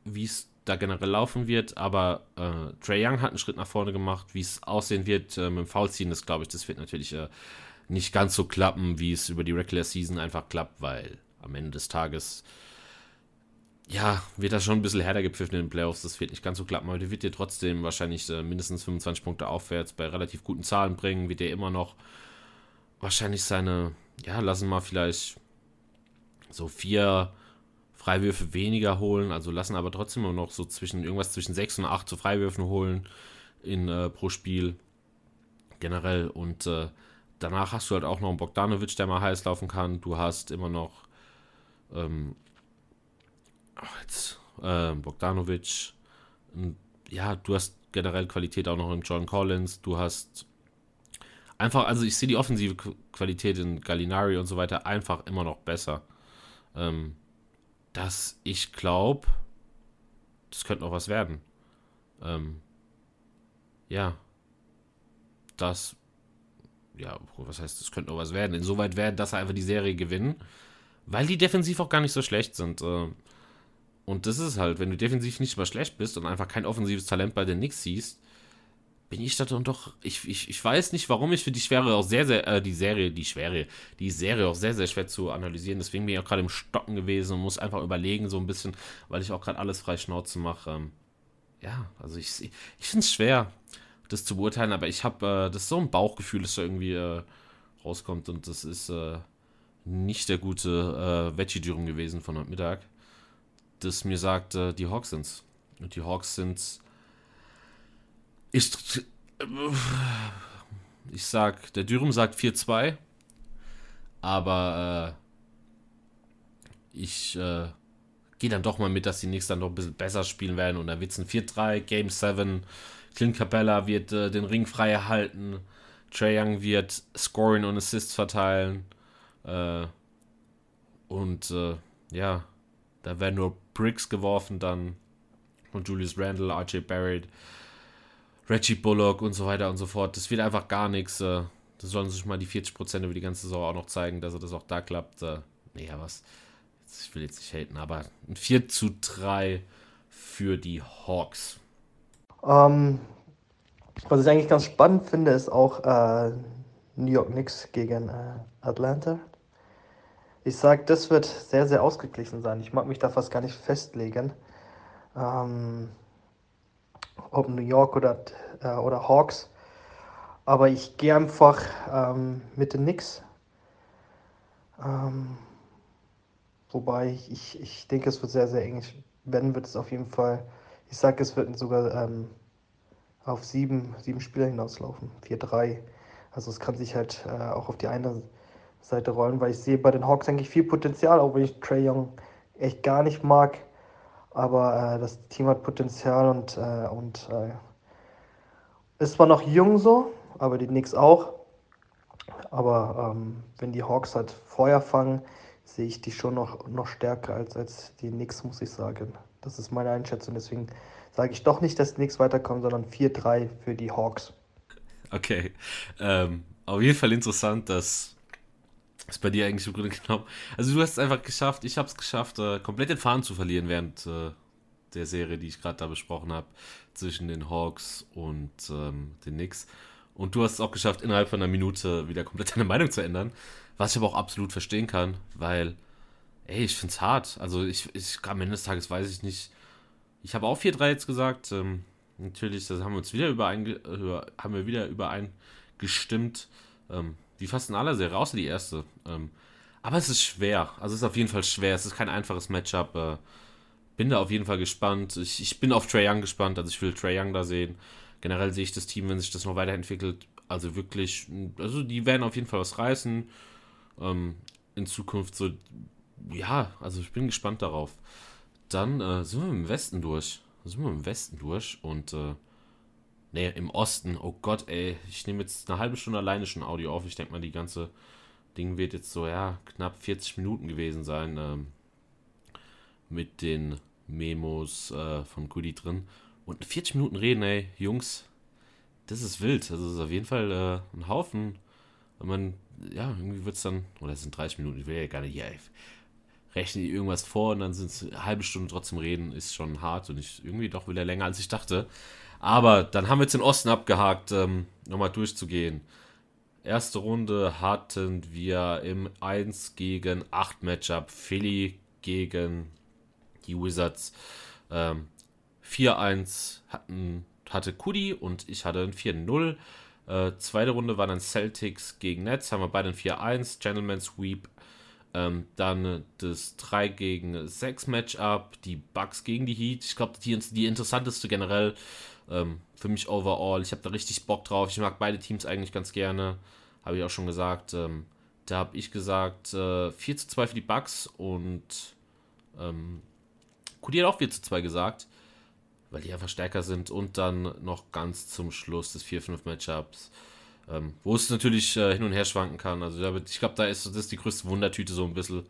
wie es da generell laufen wird, aber äh, Trey Young hat einen Schritt nach vorne gemacht. Wie es aussehen wird äh, mit dem Foulziehen, das glaube ich, das wird natürlich äh, nicht ganz so klappen, wie es über die Regular Season einfach klappt, weil am Ende des Tages ja, wird das schon ein bisschen härter gepfiffen in den Playoffs. Das wird nicht ganz so klappen, aber der wird dir trotzdem wahrscheinlich äh, mindestens 25 Punkte aufwärts bei relativ guten Zahlen bringen. Wird der immer noch wahrscheinlich seine, ja, lassen wir vielleicht so vier Freiwürfe weniger holen, also lassen aber trotzdem immer noch so zwischen irgendwas zwischen 6 und 8 zu Freiwürfen holen in, äh, pro Spiel generell. Und äh, danach hast du halt auch noch einen Bogdanovic, der mal heiß laufen kann. Du hast immer noch ähm, ach jetzt, äh, Bogdanovic. Ja, du hast generell Qualität auch noch in John Collins. Du hast einfach, also ich sehe die offensive Qualität in Gallinari und so weiter einfach immer noch besser. Ähm, dass ich glaube, das könnte noch was werden. Ähm, ja. Das, ja, was heißt, das könnte noch was werden. Insoweit werden, dass er einfach die Serie gewinnen, weil die defensiv auch gar nicht so schlecht sind. Äh, und das ist halt, wenn du defensiv nicht mal schlecht bist und einfach kein offensives Talent bei den Knicks siehst, bin ich da dann doch. Ich, ich, ich weiß nicht, warum ich für die Schwere auch sehr, sehr, äh, die Serie, die Schwere, die Serie auch sehr, sehr schwer zu analysieren. Deswegen bin ich auch gerade im Stocken gewesen und muss einfach überlegen, so ein bisschen, weil ich auch gerade alles frei Schnauze mache. Ähm, ja, also ich, ich finde es schwer, das zu beurteilen, aber ich habe, äh, das ist so ein Bauchgefühl, das da irgendwie äh, rauskommt und das ist äh, nicht der gute äh, Veggie-Dürüm gewesen von heute Mittag das mir sagt, äh, die Hawks sind's. Und die Hawks sind. Ich, ich sag, der Dürüm sagt 4-2, aber äh, ich äh, gehe dann doch mal mit, dass die Knicks dann doch ein bisschen besser spielen werden und da wird es ein 4-3, Game 7. Clint Capella wird äh, den Ring frei erhalten. Trae Young wird Scoring und Assists verteilen. Äh, und äh, ja, da werden nur Briggs geworfen dann von Julius Randle, RJ Barrett, Reggie Bullock und so weiter und so fort. Das wird einfach gar nichts. Äh, das sollen sich mal die 40% über die ganze Saison auch noch zeigen, dass er das auch da klappt. Äh, naja, was. Ich will jetzt nicht haten, aber ein 4 zu 3 für die Hawks.
Ähm, was ich eigentlich ganz spannend finde, ist auch äh, New York Knicks gegen äh, Atlanta. Ich sage, das wird sehr, sehr ausgeglichen sein. Ich mag mich da fast gar nicht festlegen. Ähm, ob New York oder, äh, oder Hawks. Aber ich gehe einfach ähm, mit den Knicks. Ähm, wobei ich, ich denke, es wird sehr, sehr eng. Wenn wird es auf jeden Fall, ich sage, es wird sogar ähm, auf sieben, sieben Spieler hinauslaufen. 4-3. Also es kann sich halt äh, auch auf die eine Seite rollen, weil ich sehe bei den Hawks eigentlich viel Potenzial, auch wenn ich Trey Young echt gar nicht mag. Aber äh, das Team hat Potenzial und, äh, und äh, ist zwar noch jung so, aber die Knicks auch. Aber ähm, wenn die Hawks halt Feuer fangen, sehe ich die schon noch, noch stärker als, als die Knicks, muss ich sagen. Das ist meine Einschätzung. Deswegen sage ich doch nicht, dass die Knicks weiterkommen, sondern 4-3 für die Hawks.
Okay. Ähm, auf jeden Fall interessant, dass ist bei dir eigentlich im Grunde genommen. Also du hast es einfach geschafft, ich habe es geschafft, äh, komplett den Faden zu verlieren während äh, der Serie, die ich gerade da besprochen habe, zwischen den Hawks und ähm, den Knicks. Und du hast es auch geschafft, innerhalb von einer Minute wieder komplett deine Meinung zu ändern. Was ich aber auch absolut verstehen kann, weil, ey, ich finde es hart. Also ich, ich am Ende des Tages weiß ich nicht. Ich habe auch 4-3 jetzt gesagt. Ähm, natürlich, das haben wir uns wieder über, haben wir wieder übereingestimmt. Ähm, wie fast in aller Serie, außer die erste. Ähm, aber es ist schwer. Also es ist auf jeden Fall schwer. Es ist kein einfaches Matchup. Äh, bin da auf jeden Fall gespannt. Ich, ich bin auf Trae Young gespannt. Also ich will Trae Young da sehen. Generell sehe ich das Team, wenn sich das noch weiterentwickelt, also wirklich, also die werden auf jeden Fall was reißen. Ähm, in Zukunft so, ja, also ich bin gespannt darauf. Dann äh, sind wir im Westen durch. Sind wir im Westen durch und äh, Nee, im Osten. Oh Gott, ey. Ich nehme jetzt eine halbe Stunde alleine schon Audio auf. Ich denke mal, die ganze Ding wird jetzt so, ja, knapp 40 Minuten gewesen sein. Ähm, mit den Memos äh, von Goody drin. Und 40 Minuten reden, ey. Jungs, das ist wild. Also, das ist auf jeden Fall äh, ein Haufen. Wenn man, ja, irgendwie wird es dann, oder es sind 30 Minuten, ich will ja gar nicht, ja, rechne irgendwas vor und dann sind es eine halbe Stunde trotzdem reden, ist schon hart und ich irgendwie doch wieder länger, als ich dachte. Aber dann haben wir jetzt den Osten abgehakt, ähm, nochmal durchzugehen. Erste Runde hatten wir im 1 gegen 8 Matchup Philly gegen die Wizards. Ähm, 4-1 hatten, hatte Kudi und ich hatte ein 4-0. Äh, zweite Runde war dann Celtics gegen Nets, haben wir beide ein 4-1, Gentleman Sweep. Ähm, dann das 3 gegen 6 Matchup, die Bucks gegen die Heat. Ich glaube, die, die interessanteste generell ähm, für mich overall. Ich habe da richtig Bock drauf. Ich mag beide Teams eigentlich ganz gerne. Habe ich auch schon gesagt. Ähm, da habe ich gesagt äh, 4 zu 2 für die Bucks und ähm, Kudi hat auch 4 zu 2 gesagt, weil die einfach stärker sind. Und dann noch ganz zum Schluss des 4-5 Matchups. Ähm, wo es natürlich äh, hin und her schwanken kann. Also ich glaube, da ist das ist die größte Wundertüte so ein bisschen,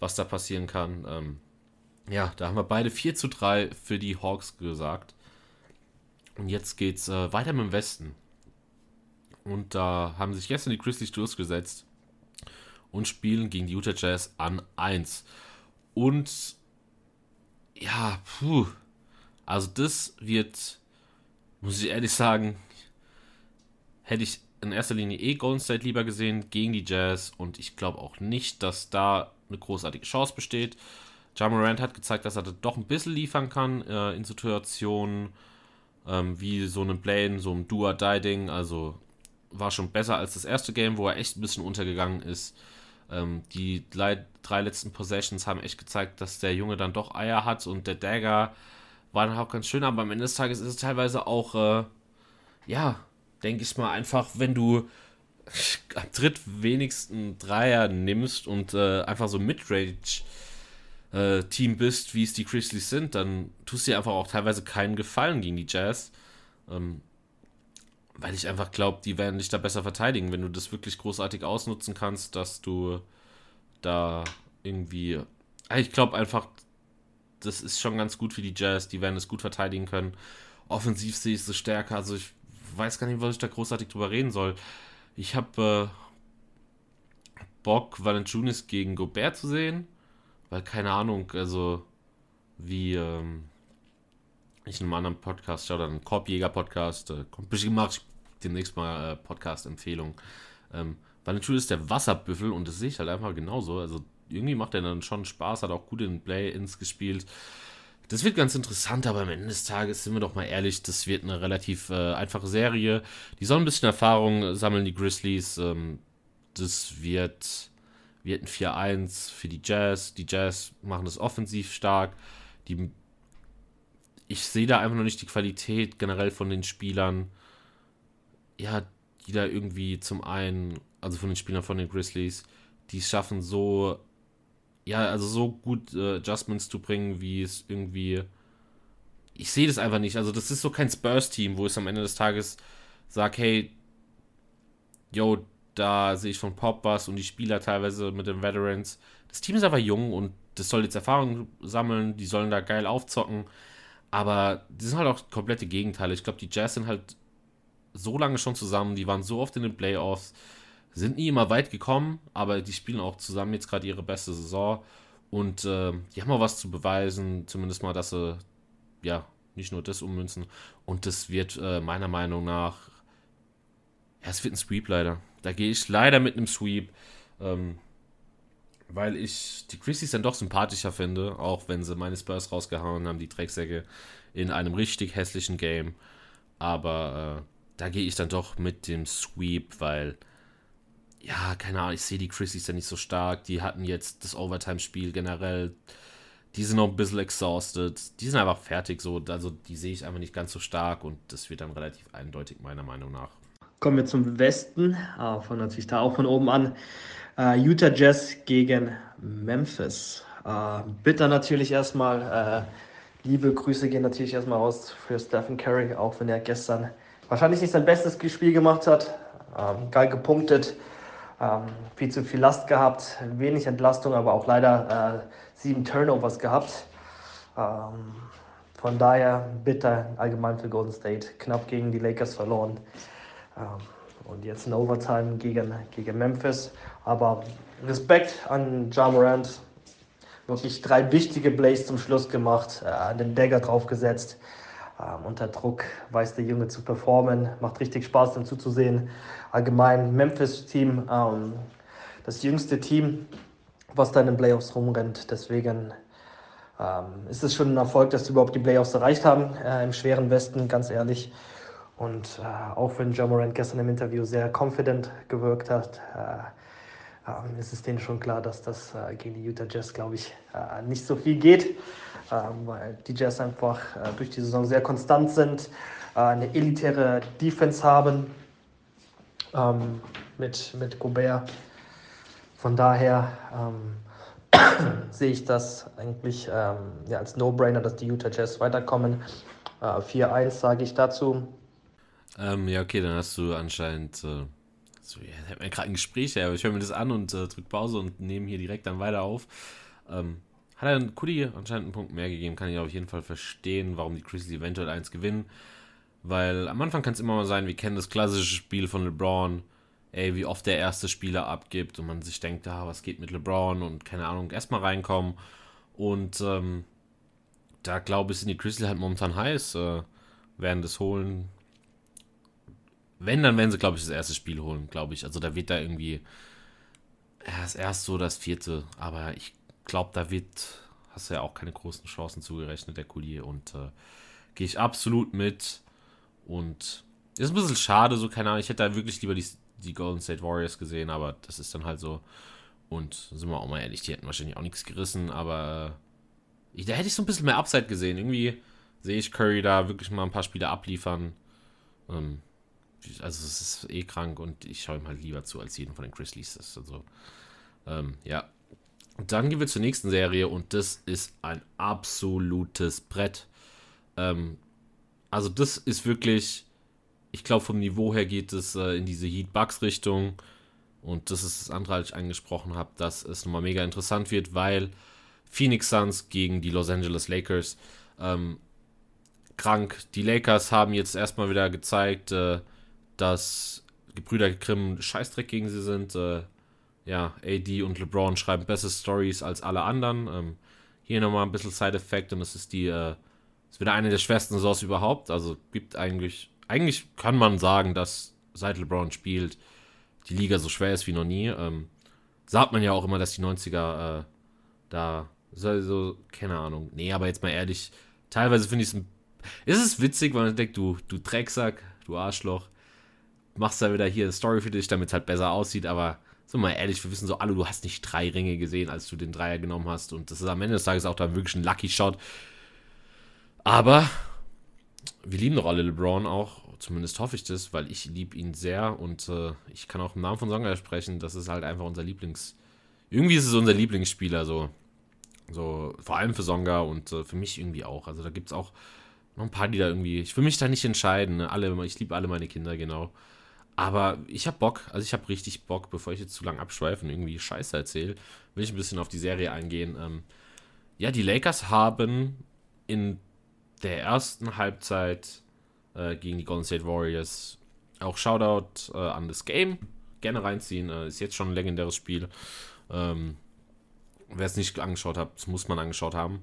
was da passieren kann. Ähm, ja, da haben wir beide 4 zu 3 für die Hawks gesagt. Und jetzt geht's äh, weiter mit dem Westen. Und da haben sich gestern die Grizzlies durchgesetzt und spielen gegen die Utah Jazz an 1. Und ja, puh. Also das wird, muss ich ehrlich sagen, hätte ich in erster Linie eh Golden State lieber gesehen gegen die Jazz und ich glaube auch nicht, dass da eine großartige Chance besteht. Ja Morant hat gezeigt, dass er das doch ein bisschen liefern kann äh, in Situationen, ähm, wie so einem Plane, so ein Do-or-Die-Ding. Also war schon besser als das erste Game, wo er echt ein bisschen untergegangen ist. Ähm, die drei, drei, letzten Possessions haben echt gezeigt, dass der Junge dann doch Eier hat und der Dagger war dann auch ganz schön, aber am Ende des Tages ist es teilweise auch, äh, ja, denke ich mal, einfach, wenn du am drittwenigsten Dreier nimmst und äh, einfach so Midrange äh, Team bist, wie es die Grizzlies sind, dann tust du dir einfach auch teilweise keinen Gefallen gegen die Jazz. Ähm, weil ich einfach glaube, die werden dich da besser verteidigen, wenn du das wirklich großartig ausnutzen kannst, dass du da irgendwie. Ah, ich glaube einfach, das ist schon ganz gut für die Jazz, die werden es gut verteidigen können. Offensiv sehe ich es stärker, also ich weiß gar nicht, was ich da großartig drüber reden soll. Ich habe äh, Bock, Valanciunas gegen Gobert zu sehen. Weil, keine Ahnung, also wie ähm, ich in einem anderen Podcast schaue, dann Korbjäger-Podcast, äh, mache ich demnächst mal äh, Podcast-Empfehlung. Ähm, Valentin ist der Wasserbüffel und das sehe ich halt einfach genauso. Also irgendwie macht er dann schon Spaß, hat auch gut in Play-Ins gespielt. Das wird ganz interessant, aber am Ende des Tages sind wir doch mal ehrlich, das wird eine relativ äh, einfache Serie. Die sollen ein bisschen Erfahrung sammeln, die Grizzlies. Ähm, das wird wir hätten 4-1 für die Jazz. Die Jazz machen das offensiv stark. Die, ich sehe da einfach noch nicht die Qualität generell von den Spielern. Ja, die da irgendwie zum einen, also von den Spielern von den Grizzlies, die es schaffen so, ja, also so gut äh, Adjustments zu bringen, wie es irgendwie. Ich sehe das einfach nicht. Also, das ist so kein Spurs-Team, wo es am Ende des Tages sagt, hey, yo, da sehe ich von Pop was und die Spieler teilweise mit den Veterans. Das Team ist einfach jung und das soll jetzt Erfahrung sammeln, die sollen da geil aufzocken. Aber die sind halt auch komplette Gegenteile. Ich glaube, die Jazz sind halt so lange schon zusammen, die waren so oft in den Playoffs, sind nie immer weit gekommen, aber die spielen auch zusammen jetzt gerade ihre beste Saison und äh, die haben auch was zu beweisen, zumindest mal, dass sie ja nicht nur das ummünzen und das wird äh, meiner Meinung nach ja, es wird ein Sweep leider. Da gehe ich leider mit einem Sweep. Ähm, weil ich die Grizzlies dann doch sympathischer finde, auch wenn sie meine Spurs rausgehauen haben, die Drecksäcke, in einem richtig hässlichen Game. Aber äh, da gehe ich dann doch mit dem Sweep, weil, ja, keine Ahnung, ich sehe die Grizzlies ja nicht so stark. Die hatten jetzt das Overtime-Spiel generell. Die sind noch ein bisschen exhausted. Die sind einfach fertig so. Also die sehe ich einfach nicht ganz so stark und das wird dann relativ eindeutig, meiner Meinung nach.
Kommen wir zum Westen, äh, von natürlich da auch von oben an. Uh, Utah Jazz gegen Memphis. Uh, bitter natürlich erstmal. Uh, liebe Grüße gehen natürlich erstmal raus für Stephen Curry, auch wenn er gestern wahrscheinlich nicht sein bestes Spiel gemacht hat. Ähm, geil gepunktet, ähm, viel zu viel Last gehabt, wenig Entlastung, aber auch leider sieben Turnovers gehabt. Ähm, von daher bitter allgemein für Golden State. Knapp gegen die Lakers verloren. Ähm, und jetzt in Overtime gegen, gegen Memphis. Aber Respekt an Ja Morant. Wirklich drei wichtige Plays zum Schluss gemacht, äh, den Dagger draufgesetzt. Ähm, unter Druck weiß der Junge zu performen. Macht richtig Spaß, dem zuzusehen. Allgemein Memphis-Team, ähm, das jüngste Team, was da in den Playoffs rumrennt. Deswegen ähm, ist es schon ein Erfolg, dass sie überhaupt die Playoffs erreicht haben äh, im schweren Westen, ganz ehrlich. Und äh, auch wenn John gestern im Interview sehr confident gewirkt hat, äh, äh, ist es denen schon klar, dass das äh, gegen die Utah Jazz, glaube ich, äh, nicht so viel geht, ähm, weil die Jazz einfach äh, durch die Saison sehr konstant sind, eine elitäre Defense haben ähm, mit, mit Gobert. Von daher ähm, sehe ich das eigentlich ähm, ja, als No-Brainer, dass die Utah Jazz weiterkommen. Äh, 4-1 sage ich dazu.
Ähm, ja, okay, dann hast du anscheinend. Äh, so, ja, hat mir gerade ein Gespräch, aber ich höre mir das an und äh, drücke Pause und nehme hier direkt dann weiter auf. Ähm, hat er Kudi anscheinend einen Punkt mehr gegeben, kann ich auf jeden Fall verstehen, warum die Grizzlies eventuell eins gewinnen. Weil am Anfang kann es immer mal sein, wir kennen das klassische Spiel von LeBron ey, wie oft der erste Spieler abgibt und man sich denkt, ah, was geht mit LeBron und keine Ahnung, erstmal reinkommen. Und ähm, da glaube ich, sind die Grizzlies halt momentan heiß, äh, werden das holen. Wenn, dann werden sie, glaube ich, das erste Spiel holen, glaube ich. Also da wird da irgendwie er ist erst so das vierte, aber ich glaube, da wird, hast du ja auch keine großen Chancen zugerechnet, der Collier. Und äh, gehe ich absolut mit. Und ist ein bisschen schade, so keine Ahnung. Ich hätte da wirklich lieber die die Golden State Warriors gesehen, aber das ist dann halt so. Und sind wir auch mal ehrlich, die hätten wahrscheinlich auch nichts gerissen, aber ich, da hätte ich so ein bisschen mehr Upside gesehen. Irgendwie sehe ich Curry da wirklich mal ein paar Spiele abliefern. Ähm, also es ist eh krank und ich schaue ihm halt lieber zu als jeden von den Grizzlies. Das also, ähm, ja. Dann gehen wir zur nächsten Serie und das ist ein absolutes Brett. Ähm, also das ist wirklich ich glaube, vom Niveau her geht es äh, in diese Heat-Bugs-Richtung. Und das ist das andere, als ich angesprochen habe, dass es nochmal mega interessant wird, weil Phoenix Suns gegen die Los Angeles Lakers ähm, krank. Die Lakers haben jetzt erstmal wieder gezeigt, äh, dass die Brüder Grimm Scheißdreck gegen sie sind. Äh, ja, AD und LeBron schreiben bessere Stories als alle anderen. Ähm, hier nochmal ein bisschen Side-Effekt und es ist die, äh, ist wieder eine der schwersten Saisons überhaupt. Also gibt eigentlich eigentlich kann man sagen, dass seit LeBron spielt, die Liga so schwer ist wie noch nie. Ähm, sagt man ja auch immer, dass die 90er äh, da so, so, keine Ahnung. Nee, aber jetzt mal ehrlich, teilweise finde ich es ist es witzig, weil man denkt, du, du Drecksack, du Arschloch, machst da wieder hier eine Story für dich, damit es halt besser aussieht, aber so mal ehrlich, wir wissen so alle, du hast nicht drei Ringe gesehen, als du den Dreier genommen hast und das ist am Ende des Tages auch dann wirklich ein Lucky Shot. Aber wir lieben doch alle LeBron auch, zumindest hoffe ich das, weil ich liebe ihn sehr und äh, ich kann auch im Namen von Songa sprechen, das ist halt einfach unser Lieblings... Irgendwie ist es unser Lieblingsspieler, so. So, vor allem für Songa und äh, für mich irgendwie auch. Also da gibt es auch noch ein paar, die da irgendwie... Ich will mich da nicht entscheiden, ne? alle, ich liebe alle meine Kinder, genau. Aber ich habe Bock, also ich habe richtig Bock, bevor ich jetzt zu lang abschweife und irgendwie Scheiße erzähle, will ich ein bisschen auf die Serie eingehen. Ähm, ja, die Lakers haben in der ersten Halbzeit äh, gegen die Golden State Warriors. Auch Shoutout äh, an das Game. Gerne reinziehen. Äh, ist jetzt schon ein legendäres Spiel. Ähm, Wer es nicht angeschaut hat, das muss man angeschaut haben.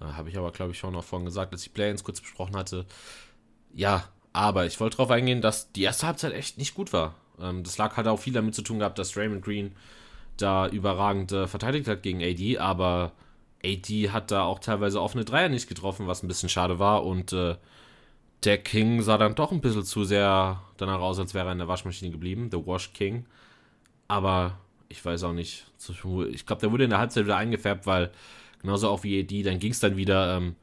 Äh, Habe ich aber, glaube ich, schon noch vorhin gesagt, als ich Play-ins kurz besprochen hatte. Ja, aber ich wollte darauf eingehen, dass die erste Halbzeit echt nicht gut war. Ähm, das lag halt auch viel damit zu tun gehabt, dass Raymond Green da überragend äh, verteidigt hat gegen AD, aber AD hat da auch teilweise offene Dreier nicht getroffen, was ein bisschen schade war. Und äh, der King sah dann doch ein bisschen zu sehr danach aus, als wäre er in der Waschmaschine geblieben. The Wash King. Aber ich weiß auch nicht. Ich glaube, der wurde in der Halbzeit wieder eingefärbt, weil genauso auch wie AD, dann ging es dann wieder. Ähm,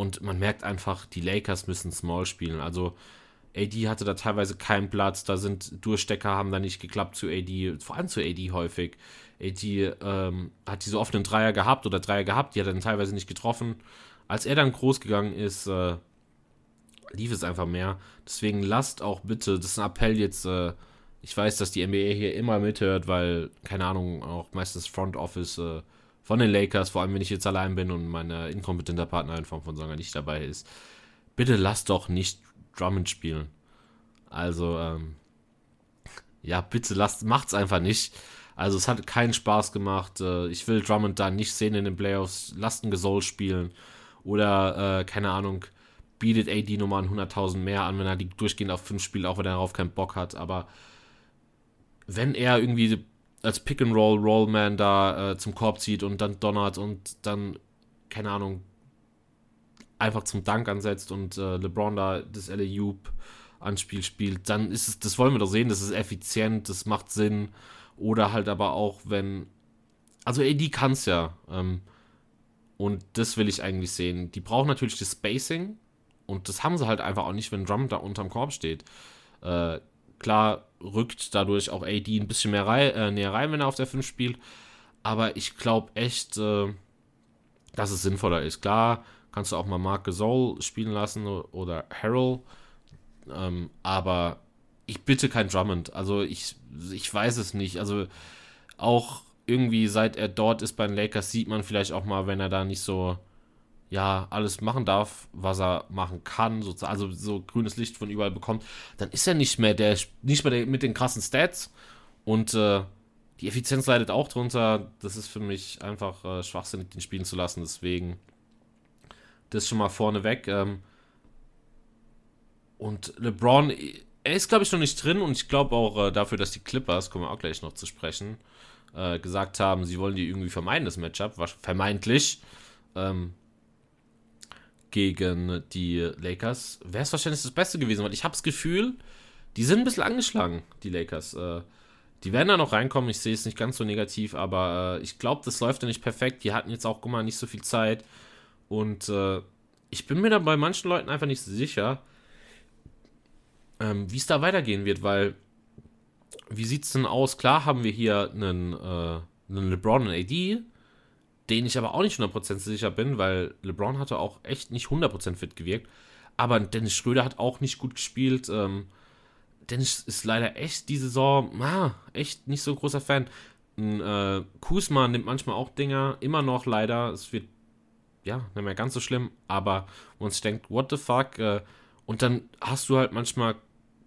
und man merkt einfach, die Lakers müssen Small spielen. Also AD hatte da teilweise keinen Platz, da sind Durchstecker, haben da nicht geklappt zu AD, vor allem zu AD häufig. AD ähm, hat diese offenen Dreier gehabt oder Dreier gehabt, die hat dann teilweise nicht getroffen. Als er dann groß gegangen ist, äh, lief es einfach mehr. Deswegen lasst auch bitte, das ist ein Appell jetzt, äh, ich weiß, dass die NBA hier immer mithört, weil, keine Ahnung, auch meistens Front Office äh, von den Lakers, vor allem wenn ich jetzt allein bin und mein inkompetenter Partner in Form von Songer nicht dabei ist, bitte lasst doch nicht Drummond spielen. Also, ähm, ja, bitte lasst, macht's einfach nicht. Also es hat keinen Spaß gemacht. Äh, ich will Drummond da nicht sehen in den Playoffs. Lasst einen Gasol spielen. Oder, äh, keine Ahnung, bietet AD nochmal 100.000 mehr an, wenn er die durchgehend auf 5 spielt, auch wenn er darauf keinen Bock hat. Aber wenn er irgendwie als Pick-and-Roll Rollman da äh, zum Korb zieht und dann donnert und dann, keine Ahnung, einfach zum Dank ansetzt und äh, LeBron da das LA Anspiel spielt, dann ist es, das wollen wir doch sehen, das ist effizient, das macht Sinn. Oder halt aber auch, wenn, also AD kann es ja. Ähm, und das will ich eigentlich sehen. Die brauchen natürlich das Spacing und das haben sie halt einfach auch nicht, wenn Drum da unterm Korb steht. Äh, klar rückt dadurch auch AD ein bisschen mehr rei äh, näher rein, wenn er auf der 5 spielt. Aber ich glaube echt, äh, dass es sinnvoller ist. Klar, kannst du auch mal Mark Gasol spielen lassen oder Harold. Ähm, aber ich bitte kein Drummond. Also ich, ich weiß es nicht. Also auch irgendwie seit er dort ist bei den Lakers sieht man vielleicht auch mal, wenn er da nicht so ja alles machen darf, was er machen kann, so, also so grünes Licht von überall bekommt, dann ist er nicht mehr der nicht mehr der, mit den krassen Stats und äh, die Effizienz leidet auch drunter. Das ist für mich einfach äh, schwachsinnig, den spielen zu lassen. Deswegen das schon mal vorneweg. Ähm, und LeBron, er ist, glaube ich, noch nicht drin und ich glaube auch äh, dafür, dass die Clippers, kommen wir auch gleich noch zu sprechen, äh, gesagt haben, sie wollen die irgendwie vermeiden, das Matchup, vermeintlich, ähm, gegen die Lakers, wäre es wahrscheinlich das Beste gewesen, weil ich habe das Gefühl, die sind ein bisschen angeschlagen, die Lakers. Äh, die werden da noch reinkommen, ich sehe es nicht ganz so negativ, aber äh, ich glaube, das läuft ja nicht perfekt. Die hatten jetzt auch, guck mal, nicht so viel Zeit. Und äh, ich bin mir da bei manchen Leuten einfach nicht so sicher, ähm, wie es da weitergehen wird, weil wie sieht es denn aus? Klar haben wir hier einen, äh, einen LeBron und AD, den ich aber auch nicht 100% sicher bin, weil LeBron hatte auch echt nicht 100% fit gewirkt. Aber Dennis Schröder hat auch nicht gut gespielt. Ähm, Dennis ist leider echt die Saison, ah, echt nicht so großer Fan. Ein, äh, Kusma nimmt manchmal auch Dinger, immer noch leider. Es wird ja nicht mehr ganz so schlimm, aber man sich denkt, what the fuck? Äh, und dann hast du halt manchmal,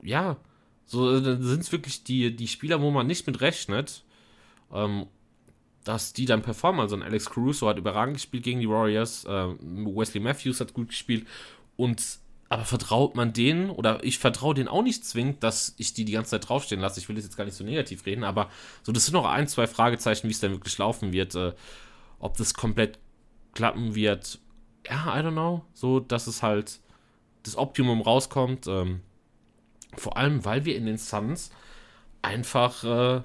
ja, so sind es wirklich die, die Spieler, wo man nicht mit rechnet. Ähm, dass die dann performen. Also Alex Caruso hat überragend gespielt gegen die Warriors, äh, Wesley Matthews hat gut gespielt und aber vertraut man denen oder ich vertraue denen auch nicht zwingend, dass ich die die ganze Zeit draufstehen lasse. Ich will das jetzt gar nicht so negativ reden, aber so das sind noch ein, zwei Fragezeichen, wie es dann wirklich laufen wird, äh, ob das komplett klappen wird. Ja, I don't know, so dass es halt das Optimum rauskommt. Ähm, vor allem, weil wir in den Suns einfach äh,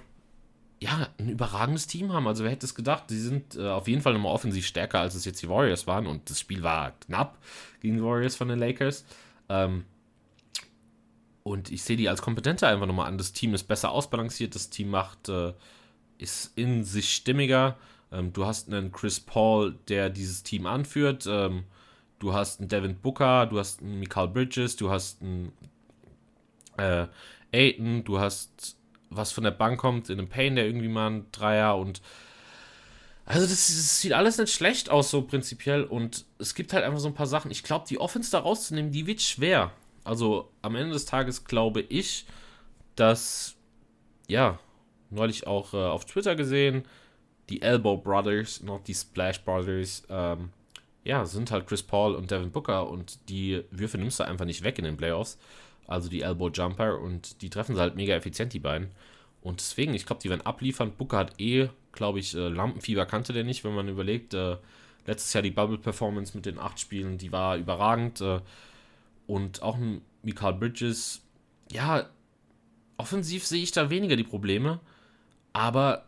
ja, ein überragendes Team haben. Also wer hätte es gedacht? Sie sind äh, auf jeden Fall nochmal offensiv stärker, als es jetzt die Warriors waren. Und das Spiel war knapp gegen die Warriors von den Lakers. Ähm, und ich sehe die als kompetenter einfach nochmal an. Das Team ist besser ausbalanciert. Das Team macht, äh, ist in sich stimmiger. Ähm, du hast einen Chris Paul, der dieses Team anführt. Ähm, du hast einen Devin Booker, du hast einen Michael Bridges, du hast einen äh, Aiton, du hast was von der Bank kommt, in einem Pain, der irgendwie mal ein Dreier und also das, das, sieht alles nicht schlecht aus, so prinzipiell. Und es gibt halt einfach so ein paar Sachen. Ich glaube, die Offense da rauszunehmen, die wird schwer. Also am Ende des Tages glaube ich, dass, ja, neulich auch äh, auf Twitter gesehen, die Elbow Brothers, noch die Splash Brothers, ähm, ja, sind halt Chris Paul und Devin Booker und die Würfe nimmst du einfach nicht weg in den Playoffs also die Elbow Jumper, und die treffen sie halt mega effizient, die beiden. Und deswegen, ich glaube, die werden abliefern. Booker hat eh, glaube ich, äh, Lampenfieber kannte der nicht, wenn man überlegt. Äh, letztes Jahr die Bubble-Performance mit den acht Spielen, die war überragend. Äh, und auch ein Mikael Bridges, ja, offensiv sehe ich da weniger die Probleme. Aber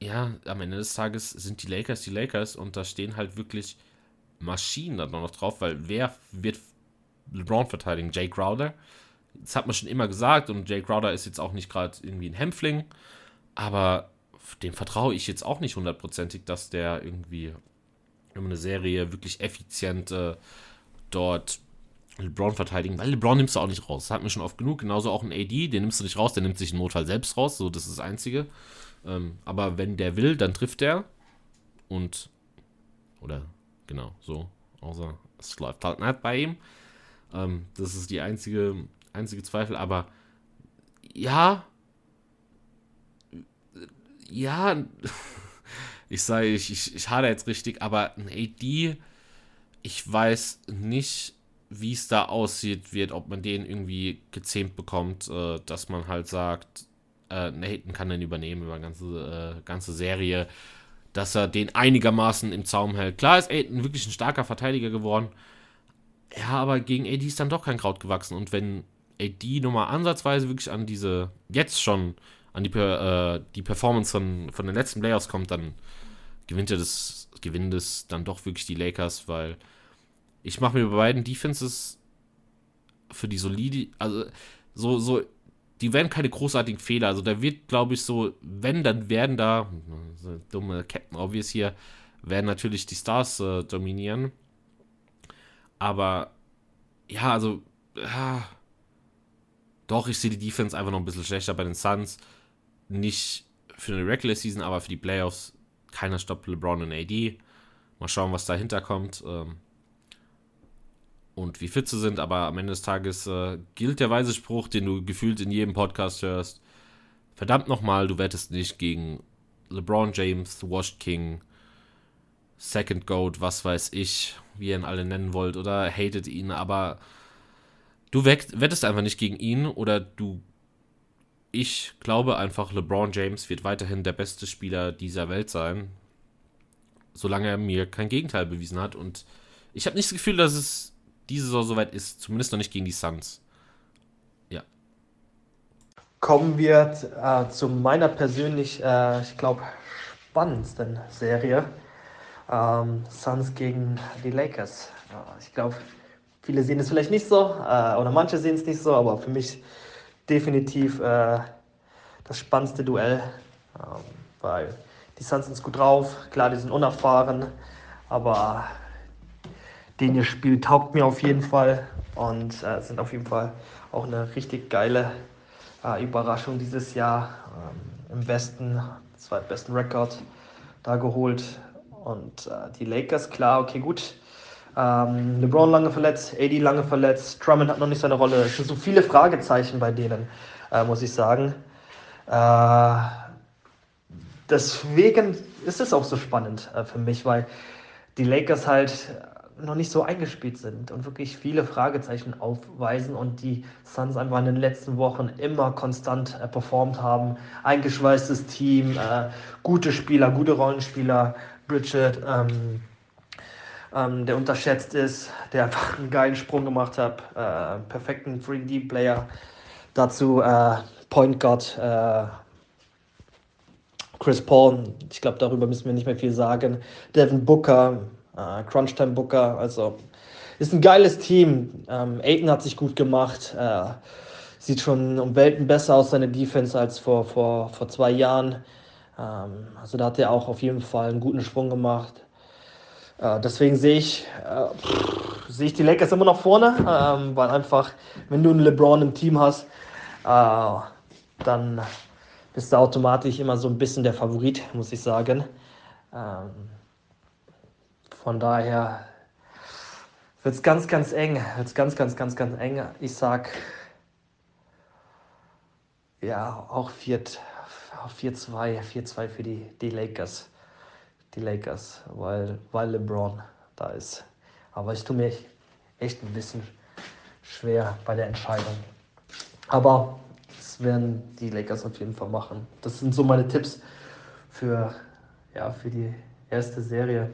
ja, am Ende des Tages sind die Lakers die Lakers und da stehen halt wirklich Maschinen dann noch drauf, weil wer wird LeBron verteidigen? Jay Crowder? Das hat man schon immer gesagt und Jay Crowder ist jetzt auch nicht gerade irgendwie ein Hämpfling, aber dem vertraue ich jetzt auch nicht hundertprozentig, dass der irgendwie in eine Serie wirklich effizient äh, dort LeBron verteidigen, weil LeBron nimmst du auch nicht raus. Das hat mir schon oft genug. Genauso auch ein AD, den nimmst du nicht raus, der nimmt sich im Notfall selbst raus. So, das ist das Einzige. Ähm, aber wenn der will, dann trifft der. und oder genau so, außer es läuft halt nicht bei ihm. Ähm, das ist die einzige, einzige Zweifel, aber ja, ja, ich sage, ich, ich, ich hade jetzt richtig, aber ein AD, ich weiß nicht, wie es da aussieht wird, ob man den irgendwie gezähmt bekommt, äh, dass man halt sagt, äh, Nathan kann den übernehmen über eine ganze, äh, ganze Serie, dass er den einigermaßen im Zaum hält. Klar ist Aiden wirklich ein starker Verteidiger geworden, ja, aber gegen AD ist dann doch kein Kraut gewachsen. Und wenn AD nochmal ansatzweise wirklich an diese, jetzt schon an die, äh, die Performance von, von den letzten Playoffs kommt, dann gewinnt er das, gewinnen das dann doch wirklich die Lakers, weil ich mache mir bei beiden Defenses für die solide, also so, so, die werden keine großartigen Fehler. Also da wird, glaube ich, so, wenn, dann werden da, so dumme Captain Obvious hier, werden natürlich die Stars äh, dominieren. Aber ja, also, ja, doch, ich sehe die Defense einfach noch ein bisschen schlechter bei den Suns. Nicht für eine Regular Season, aber für die Playoffs. Keiner stoppt LeBron und AD. Mal schauen, was dahinter kommt. Ähm, und wie fit sie sind, aber am Ende des Tages äh, gilt der weise Spruch, den du gefühlt in jedem Podcast hörst. Verdammt nochmal, du wettest nicht gegen LeBron James, Washed King, Second Goat, was weiß ich, wie ihr ihn alle nennen wollt, oder hatet ihn, aber du wettest einfach nicht gegen ihn oder du. Ich glaube einfach, LeBron James wird weiterhin der beste Spieler dieser Welt sein, solange er mir kein Gegenteil bewiesen hat. Und ich habe nicht das Gefühl, dass es diese Saison soweit ist, zumindest noch nicht gegen die Suns. Ja.
Kommen wir äh, zu meiner persönlich, äh, ich glaube, spannendsten Serie. Ähm, Suns gegen die Lakers. Äh, ich glaube, Viele sehen es vielleicht nicht so äh, oder manche sehen es nicht so, aber für mich definitiv äh, das spannendste Duell, ähm, weil die Suns sind gut drauf, klar, die sind unerfahren, aber den ihr Spiel taugt mir auf jeden Fall und äh, sind auf jeden Fall auch eine richtig geile äh, Überraschung dieses Jahr. Ähm, Im Westen, zweitbesten Rekord da geholt und äh, die Lakers, klar, okay, gut ähm, LeBron lange verletzt, AD lange verletzt, Drummond hat noch nicht seine Rolle. Es sind so viele Fragezeichen bei denen, äh, muss ich sagen. Äh, deswegen ist es auch so spannend äh, für mich, weil die Lakers halt noch nicht so eingespielt sind und wirklich viele Fragezeichen aufweisen und die Suns einfach in den letzten Wochen immer konstant äh, performt haben. Eingeschweißtes Team, äh, gute Spieler, gute Rollenspieler. Bridget, ähm, ähm, der unterschätzt ist, der einfach einen geilen Sprung gemacht hat, äh, perfekten 3D-Player. Dazu äh, Point Guard äh, Chris Paul, ich glaube, darüber müssen wir nicht mehr viel sagen. Devin Booker, äh, Crunchtime Booker, also ist ein geiles Team. Ähm, Aiton hat sich gut gemacht. Äh, sieht schon um Welten besser aus, seine Defense, als vor, vor, vor zwei Jahren. Ähm, also da hat er auch auf jeden Fall einen guten Sprung gemacht. Äh, deswegen sehe ich, äh, sehe ich die Lakers immer noch vorne, ähm, weil einfach, wenn du einen LeBron im Team hast, äh, dann bist du automatisch immer so ein bisschen der Favorit, muss ich sagen. Ähm, von daher wird es ganz, ganz eng. Wird ganz, ganz, ganz, ganz eng. Ich sag, ja, auch 4-2, 4-2 für die, die Lakers die Lakers, weil, weil LeBron da ist. Aber ich tue mir echt ein bisschen schwer bei der Entscheidung. Aber das werden die Lakers auf jeden Fall machen. Das sind so meine Tipps für, ja, für die erste Serie.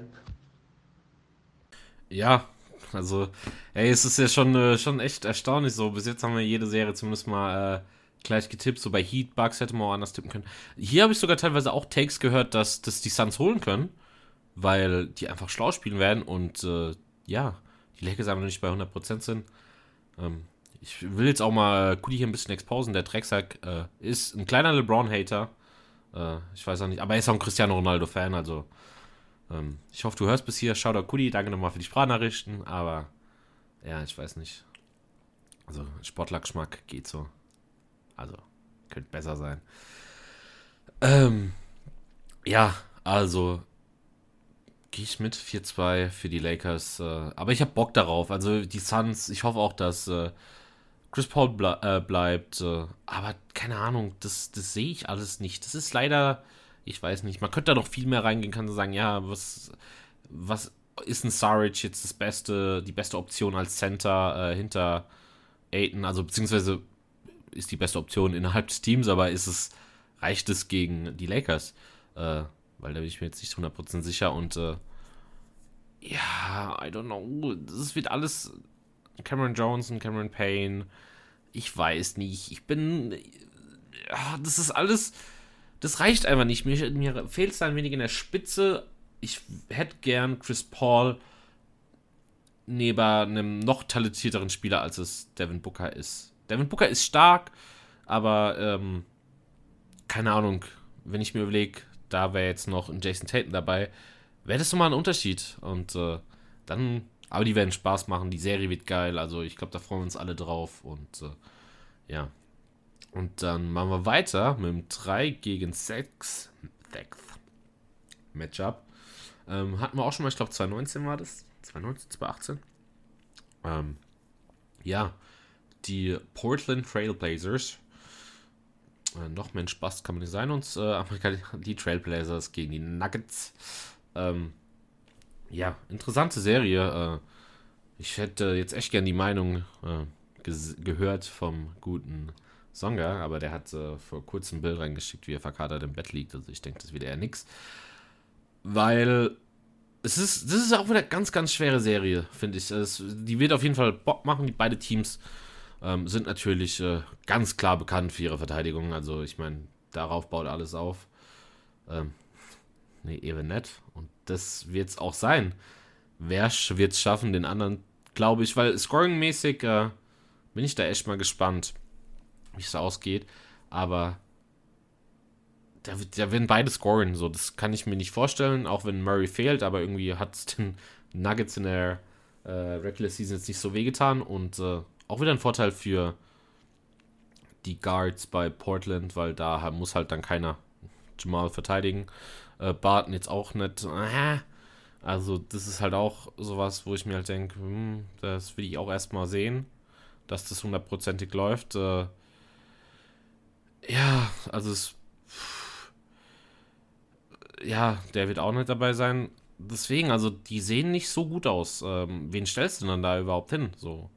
Ja, also, ey, es ist ja schon, äh, schon echt erstaunlich so. Bis jetzt haben wir jede Serie zumindest mal äh, gleich getippt. So bei Heat, Bugs hätte man auch anders tippen können. Hier habe ich sogar teilweise auch Takes gehört, dass, dass die Suns holen können, weil die einfach schlau spielen werden und äh, ja, die Lakers einfach nicht bei 100% sind. Ähm, ich will jetzt auch mal Kudi hier ein bisschen exposen. Der Drecksack äh, ist ein kleiner LeBron-Hater. Äh, ich weiß auch nicht, aber er ist auch ein Cristiano Ronaldo-Fan, also ähm, ich hoffe, du hörst bis hier. Shoutout Kudi, danke nochmal für die Sprachnachrichten, aber ja, ich weiß nicht. Also Sportlergeschmack geht so. Also, könnte besser sein. Ähm, ja, also, gehe ich mit 4-2 für die Lakers. Äh, aber ich habe Bock darauf. Also die Suns, ich hoffe auch, dass äh, Chris Paul ble äh, bleibt. Äh, aber keine Ahnung, das, das sehe ich alles nicht. Das ist leider, ich weiß nicht, man könnte da noch viel mehr reingehen, kann sagen, ja, was, was ist ein Saric jetzt das beste, die beste Option als Center äh, hinter Aiton? Also beziehungsweise ist die beste Option innerhalb des Teams, aber ist es, reicht es gegen die Lakers? Äh, weil da bin ich mir jetzt nicht 100% sicher und äh, ja, I don't know. Das wird alles Cameron Jones und Cameron Payne. Ich weiß nicht. Ich bin. Ja, das ist alles. Das reicht einfach nicht. Mir, mir fehlt es ein wenig in der Spitze. Ich hätte gern Chris Paul neben einem noch talentierteren Spieler, als es Devin Booker ist. Devin Booker ist stark, aber ähm, keine Ahnung, wenn ich mir überlege, da wäre jetzt noch ein Jason Tatum dabei, wäre das nochmal ein Unterschied. Und äh, dann, aber die werden Spaß machen, die Serie wird geil, also ich glaube, da freuen wir uns alle drauf. Und äh, ja. Und dann machen wir weiter mit dem 3 gegen 6 Matchup. Ähm, hatten wir auch schon mal, ich glaube 2019 war das. 2019, 2018. Ähm, ja, die Portland Trailblazers äh, noch mehr Spaß kann man nicht sein. Und äh, die Trailblazers gegen die Nuggets. Ähm, ja, interessante Serie. Äh, ich hätte jetzt echt gern die Meinung äh, gehört vom guten Songa, aber der hat äh, vor kurzem ein Bild reingeschickt, wie er verkadert im Bett liegt. Also ich denke, das wird eher nix. Weil es ist, das ist auch wieder eine ganz, ganz schwere Serie, finde ich. Es, die wird auf jeden Fall Bock machen, die beide Teams ähm, sind natürlich äh, ganz klar bekannt für ihre Verteidigung. Also ich meine, darauf baut alles auf. Ähm, nee, eben nett. Und das wird es auch sein. Wer wird es schaffen, den anderen, glaube ich, weil scoring-mäßig äh, bin ich da echt mal gespannt, wie es ausgeht. Aber da, da werden beide scoren. So, das kann ich mir nicht vorstellen, auch wenn Murray fehlt, aber irgendwie hat es den Nuggets in der äh, Regular Season jetzt nicht so wehgetan und äh, auch wieder ein Vorteil für die Guards bei Portland, weil da muss halt dann keiner Jamal verteidigen. Äh, Barton jetzt auch nicht. Äh, also, das ist halt auch sowas, wo ich mir halt denke, hm, das will ich auch erstmal sehen, dass das hundertprozentig läuft. Äh, ja, also es. Ja, der wird auch nicht dabei sein. Deswegen, also die sehen nicht so gut aus. Ähm, wen stellst du denn dann da überhaupt hin? So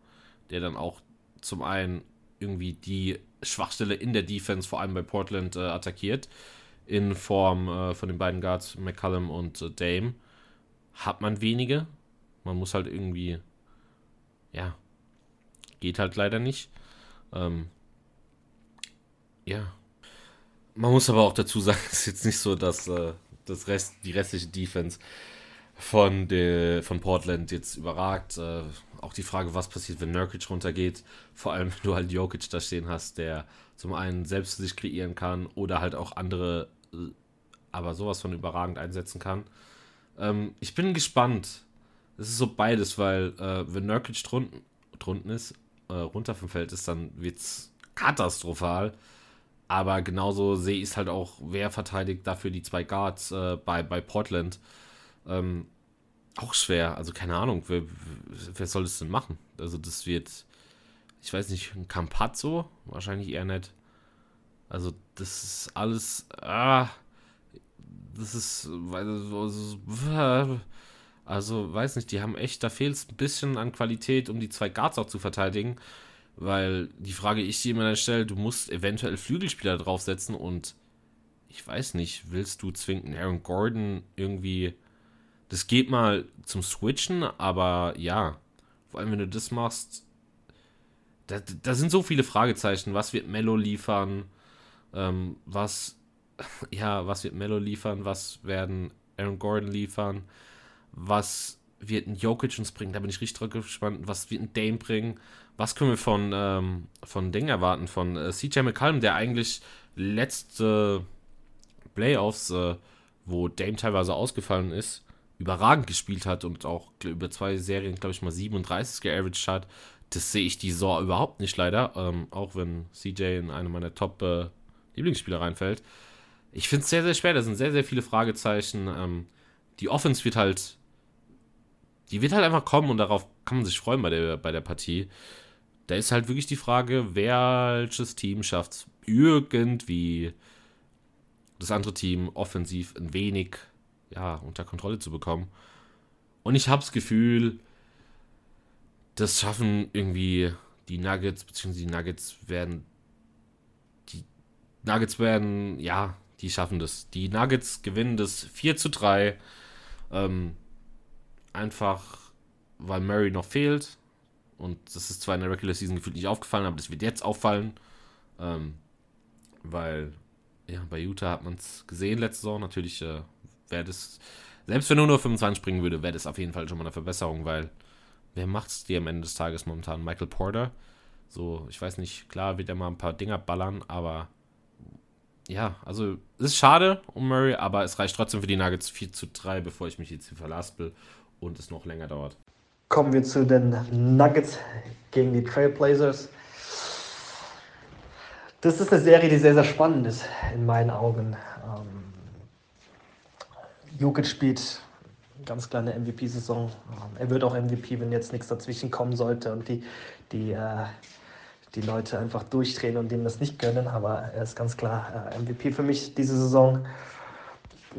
der dann auch zum einen irgendwie die Schwachstelle in der Defense, vor allem bei Portland, äh, attackiert. In Form äh, von den beiden Guards, McCallum und äh, Dame. Hat man wenige. Man muss halt irgendwie. Ja. Geht halt leider nicht. Ähm, ja. Man muss aber auch dazu sagen, es ist jetzt nicht so, dass äh, das Rest, die restliche Defense von, der, von Portland jetzt überragt. Äh, auch die Frage, was passiert, wenn Nurkic runtergeht. Vor allem, wenn du halt Jokic da stehen hast, der zum einen selbst sich kreieren kann oder halt auch andere, äh, aber sowas von überragend einsetzen kann. Ähm, ich bin gespannt. Es ist so beides, weil äh, wenn Nurkic drunten, drunten ist, äh, runter vom Feld ist, dann wird es katastrophal. Aber genauso sehe ich es halt auch, wer verteidigt dafür die zwei Guards äh, bei, bei Portland. Ähm, auch schwer. Also keine Ahnung, wer, wer soll das denn machen? Also das wird, ich weiß nicht, ein Campazzo? Wahrscheinlich eher nicht. Also das ist alles, ah, das ist, also weiß nicht, die haben echt, da fehlt es ein bisschen an Qualität, um die zwei Guards auch zu verteidigen. Weil die Frage, ich dir immer stelle, du musst eventuell Flügelspieler draufsetzen und ich weiß nicht, willst du zwingend Aaron Gordon irgendwie das geht mal zum Switchen, aber ja, vor allem wenn du das machst, da, da sind so viele Fragezeichen. Was wird Mello liefern? Ähm, was, ja, was wird Mello liefern? Was werden Aaron Gordon liefern? Was wird ein Jokic uns bringen? Da bin ich richtig gespannt. Was wird ein Dame bringen? Was können wir von, ähm, von Ding erwarten? Von äh, CJ McCallum, der eigentlich letzte Playoffs, äh, wo Dame teilweise ausgefallen ist, überragend gespielt hat und auch über zwei Serien, glaube ich, mal 37 geaveraged hat. Das sehe ich die Saison überhaupt nicht leider, ähm, auch wenn CJ in eine meiner Top-Lieblingsspieler äh, reinfällt. Ich finde es sehr, sehr schwer. Da sind sehr, sehr viele Fragezeichen. Ähm, die Offense wird halt, die wird halt einfach kommen und darauf kann man sich freuen bei der, bei der Partie. Da ist halt wirklich die Frage, welches Team schafft es irgendwie das andere Team offensiv ein wenig ja, unter Kontrolle zu bekommen. Und ich habe das Gefühl, das schaffen irgendwie die Nuggets, beziehungsweise die Nuggets werden. Die Nuggets werden, ja, die schaffen das. Die Nuggets gewinnen das 4 zu 3. Ähm, einfach, weil Murray noch fehlt. Und das ist zwar in der Regular Season gefühlt nicht aufgefallen, aber das wird jetzt auffallen. Ähm, weil, ja, bei Utah hat man es gesehen letzte Saison. Natürlich äh, wäre das, selbst wenn er nur 25 springen würde, wäre das auf jeden Fall schon mal eine Verbesserung, weil wer macht es dir am Ende des Tages momentan? Michael Porter. So, ich weiß nicht, klar wird er mal ein paar Dinger ballern, aber ja, also es ist schade um Murray, aber es reicht trotzdem für die Nuggets 4 zu 3, bevor ich mich jetzt hier verlaspel und es noch länger dauert.
Kommen wir zu den Nuggets gegen die Trailblazers. Das ist eine Serie, die sehr, sehr spannend ist in meinen Augen. Ähm, Jokic spielt ganz kleine MVP-Saison. Ähm, er wird auch MVP, wenn jetzt nichts dazwischen kommen sollte und die, die, äh, die Leute einfach durchdrehen und dem das nicht gönnen. Aber er ist ganz klar äh, MVP für mich diese Saison.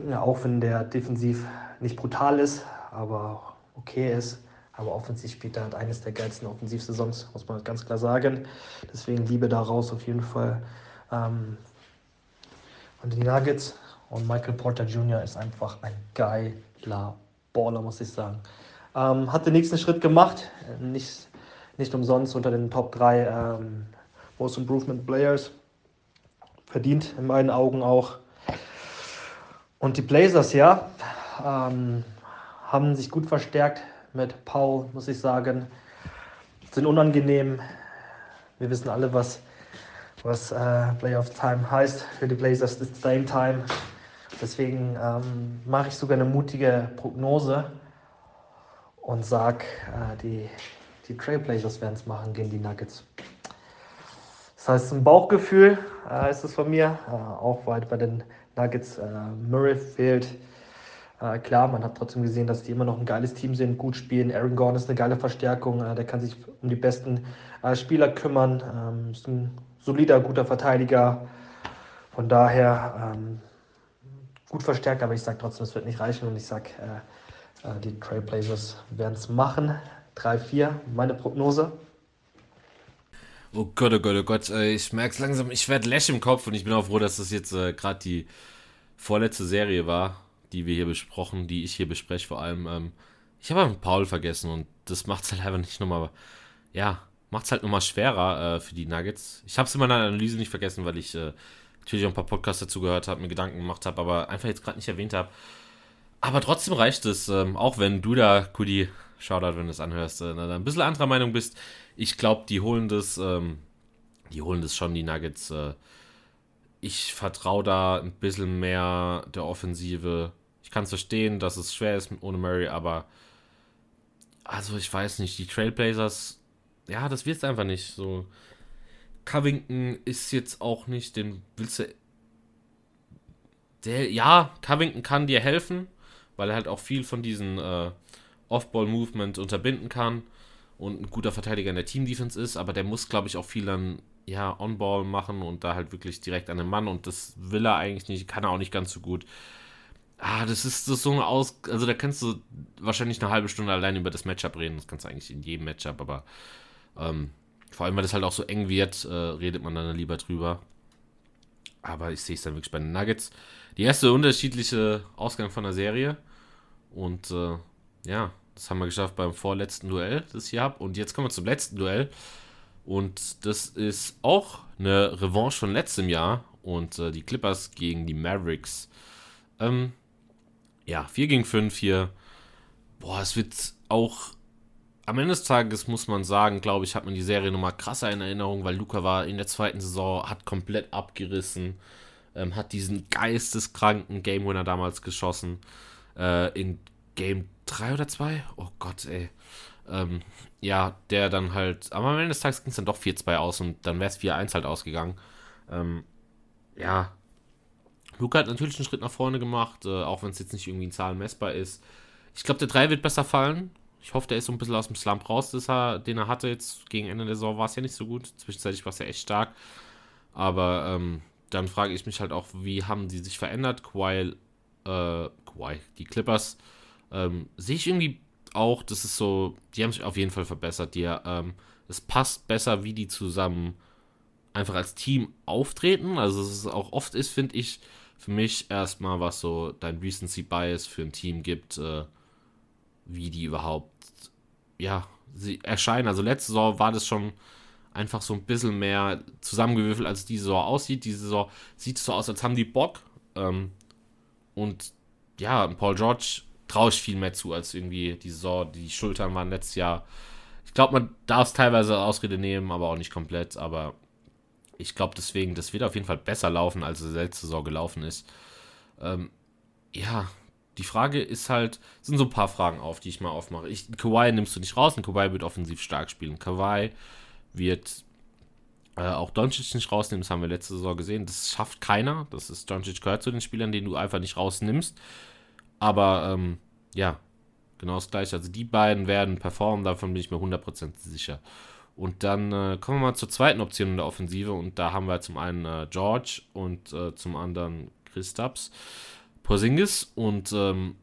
Ja, auch wenn der defensiv nicht brutal ist, aber okay ist. Aber offensiv spielt er halt eines der geilsten Offensivsaisons, muss man ganz klar sagen. Deswegen Liebe daraus auf jeden Fall. Ähm, und die Nuggets und Michael Porter Jr. ist einfach ein geiler Baller, muss ich sagen. Ähm, hat den nächsten Schritt gemacht, nicht, nicht umsonst unter den Top 3 ähm, Most Improvement Players. Verdient in meinen Augen auch. Und die Blazers, ja, ähm, haben sich gut verstärkt mit Paul, muss ich sagen. Sind unangenehm. Wir wissen alle, was, was äh, Playoff Time heißt für die Blazers. Ist Game Time. Deswegen ähm, mache ich sogar eine mutige Prognose und sage, äh, die, die Trailblazers werden es machen gegen die Nuggets. Das heißt, ein Bauchgefühl äh, ist es von mir, äh, auch weil bei den Nuggets äh, Murray fehlt. Äh, klar, man hat trotzdem gesehen, dass die immer noch ein geiles Team sind, gut spielen. Aaron Gordon ist eine geile Verstärkung, äh, der kann sich um die besten Spieler kümmern, ähm, ist ein solider, guter Verteidiger. Von daher ähm, gut verstärkt, aber ich sage trotzdem, es wird nicht reichen und ich sage, äh, äh, die Trailblazers werden es machen. 3-4, meine Prognose.
Oh Gott, oh Gott, oh Gott, äh, ich merke es langsam, ich werde läsch im Kopf und ich bin auch froh, dass das jetzt äh, gerade die vorletzte Serie war, die wir hier besprochen, die ich hier bespreche vor allem. Ähm, ich habe Paul vergessen und das macht es halt einfach nicht nochmal, ja, macht es halt nochmal schwerer äh, für die Nuggets. Ich habe es in meiner Analyse nicht vergessen, weil ich äh, natürlich auch ein paar Podcasts dazu gehört habe, mir Gedanken gemacht habe, aber einfach jetzt gerade nicht erwähnt habe. Aber trotzdem reicht es, ähm, auch wenn du da, Kudi, Shoutout, wenn du es anhörst, äh, ein bisschen anderer Meinung bist. Ich glaube, die holen das, ähm, die holen das schon, die Nuggets. Äh, ich vertraue da ein bisschen mehr der Offensive. Ich kann es verstehen, dass es schwer ist ohne Murray, aber also ich weiß nicht, die Trailblazers, ja, das wird es einfach nicht. So, Covington ist jetzt auch nicht, den willst du. Der, ja, Covington kann dir helfen, weil er halt auch viel von diesen äh, Off-Ball-Movement unterbinden kann und ein guter Verteidiger in der Team-Defense ist, aber der muss, glaube ich, auch viel dann ja, On-Ball machen und da halt wirklich direkt an den Mann und das will er eigentlich nicht, kann er auch nicht ganz so gut. Ah, das ist, das ist so eine Aus. Also, da kannst du wahrscheinlich eine halbe Stunde allein über das Matchup reden. Das kannst du eigentlich in jedem Matchup, aber ähm, vor allem, weil das halt auch so eng wird, äh, redet man dann lieber drüber. Aber ich sehe es dann wirklich bei den Nuggets. Die erste unterschiedliche Ausgang von der Serie. Und äh, ja, das haben wir geschafft beim vorletzten Duell, das ich hier habe. Und jetzt kommen wir zum letzten Duell. Und das ist auch eine Revanche von letztem Jahr. Und äh, die Clippers gegen die Mavericks. Ähm, ja, 4 gegen 5 hier. Boah, es wird auch am Ende des Tages muss man sagen, glaube ich, hat man die Serie nochmal krasser in Erinnerung, weil Luca war in der zweiten Saison, hat komplett abgerissen, ähm, hat diesen geisteskranken Game Winner damals geschossen. Äh, in Game 3 oder 2? Oh Gott, ey. Ähm, ja, der dann halt, aber am Ende des Tages ging es dann doch 4-2 aus und dann wäre es 4-1 halt ausgegangen. Ähm, ja, Luca hat natürlich einen Schritt nach vorne gemacht, äh, auch wenn es jetzt nicht irgendwie in Zahlen messbar ist. Ich glaube, der 3 wird besser fallen. Ich hoffe, der ist so ein bisschen aus dem Slump raus, er, den er hatte. Jetzt gegen Ende der Saison war es ja nicht so gut. Zwischenzeitlich war es ja echt stark. Aber ähm, dann frage ich mich halt auch, wie haben die sich verändert? Kawhi, äh, Kawhi, die Clippers, ähm, sehe ich irgendwie auch, das ist so, die haben sich auf jeden Fall verbessert. Die, ähm, es passt besser, wie die zusammen einfach als Team auftreten. Also, es ist auch oft ist, finde ich, für mich erstmal, was so dein Recency Bias für ein Team gibt, äh, wie die überhaupt, ja, sie erscheinen. Also, letzte Saison war das schon einfach so ein bisschen mehr zusammengewürfelt, als die Saison aussieht. Die Saison sieht so aus, als haben die Bock. Ähm, und ja, Paul George traue ich viel mehr zu, als irgendwie die Saison. Die Schultern waren letztes Jahr. Ich glaube, man darf es teilweise Ausrede nehmen, aber auch nicht komplett. Aber ich glaube deswegen, das wird auf jeden Fall besser laufen, als es letzte Saison gelaufen ist. Ähm, ja, die Frage ist halt, sind so ein paar Fragen auf, die ich mal aufmache. Ich, Kawhi nimmst du nicht raus und Kawhi wird offensiv stark spielen. Kawhi wird äh, auch Doncic nicht rausnehmen, das haben wir letzte Saison gesehen. Das schafft keiner. Das ist Doncic gehört zu den Spielern, den du einfach nicht rausnimmst. Aber ähm, ja, genau das gleiche. Also die beiden werden performen, davon bin ich mir 100% sicher. Und dann äh, kommen wir mal zur zweiten Option in der Offensive. Und da haben wir zum einen äh, George und äh, zum anderen Christaps Porzingis. Und ähm,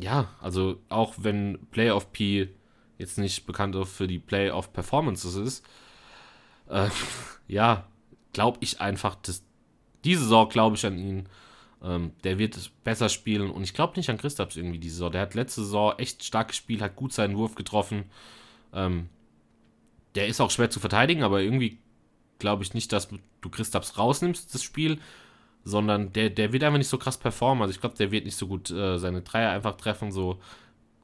ja, also auch wenn Playoff P jetzt nicht bekannt für die Playoff-Performances ist, äh, ja, glaube ich einfach, dass diese Saison glaube ich an ihn. Ähm, der wird besser spielen und ich glaube nicht an Christaps irgendwie diese Saison. Der hat letzte Saison echt stark gespielt, hat gut seinen Wurf getroffen. Ähm, der ist auch schwer zu verteidigen, aber irgendwie glaube ich nicht, dass du Christaps rausnimmst, das Spiel, sondern der, der wird einfach nicht so krass performen. Also ich glaube, der wird nicht so gut äh, seine Dreier einfach treffen, so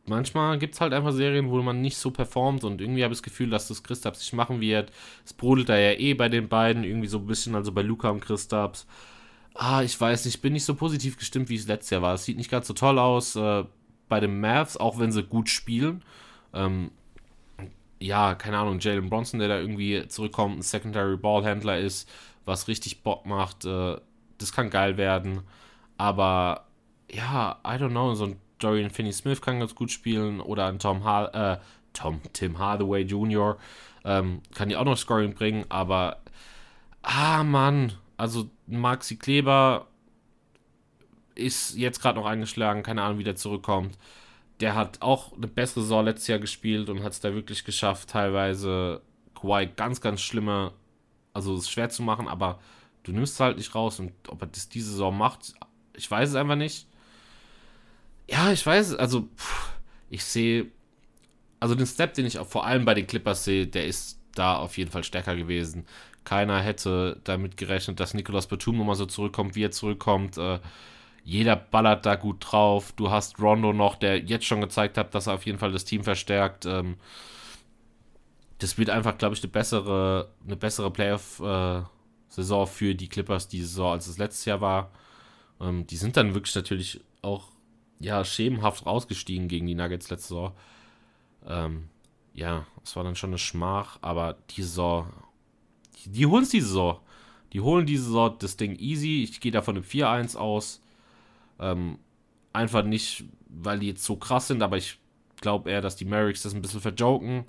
manchmal gibt es halt einfach Serien, wo man nicht so performt und irgendwie habe ich das Gefühl, dass das Christaps nicht machen wird. Es brodelt da ja eh bei den beiden irgendwie so ein bisschen, also bei Luca und Christaps. Ah, ich weiß nicht, ich bin nicht so positiv gestimmt, wie es letztes Jahr war. Es sieht nicht ganz so toll aus äh, bei den Mavs, auch wenn sie gut spielen. Ähm, ja, keine Ahnung, Jalen Bronson, der da irgendwie zurückkommt, ein Secondary Ballhändler ist, was richtig Bock macht, äh, das kann geil werden. Aber ja, I don't know, so ein Dorian Finney-Smith kann ganz gut spielen oder ein Tom, ha äh, Tom Tim Hardaway Jr. Ähm, kann die auch noch Scoring bringen, aber ah Mann, also Maxi Kleber ist jetzt gerade noch eingeschlagen, keine Ahnung, wie der zurückkommt. Der hat auch eine bessere Saison letztes Jahr gespielt und hat es da wirklich geschafft, teilweise Kawhi ganz, ganz schlimme, also es ist schwer zu machen, aber du nimmst es halt nicht raus und ob er das diese Saison macht, ich weiß es einfach nicht. Ja, ich weiß, also pff, ich sehe, also den Step, den ich auch vor allem bei den Clippers sehe, der ist da auf jeden Fall stärker gewesen. Keiner hätte damit gerechnet, dass Nicolas Batum nochmal so zurückkommt, wie er zurückkommt. Äh, jeder ballert da gut drauf. Du hast Rondo noch, der jetzt schon gezeigt hat, dass er auf jeden Fall das Team verstärkt. Ähm, das wird einfach, glaube ich, eine bessere, eine bessere Playoff-Saison äh, für die Clippers diese Saison, als es letztes Jahr war. Ähm, die sind dann wirklich natürlich auch ja, schemenhaft rausgestiegen gegen die Nuggets letzte Saison. Ähm, ja, es war dann schon eine Schmach, aber die Saison, die, die holen es diese Saison. Die holen diese Saison das Ding easy. Ich gehe da von einem 4-1 aus. Ähm, einfach nicht, weil die jetzt so krass sind, aber ich glaube eher, dass die Mavericks das ein bisschen verjoken.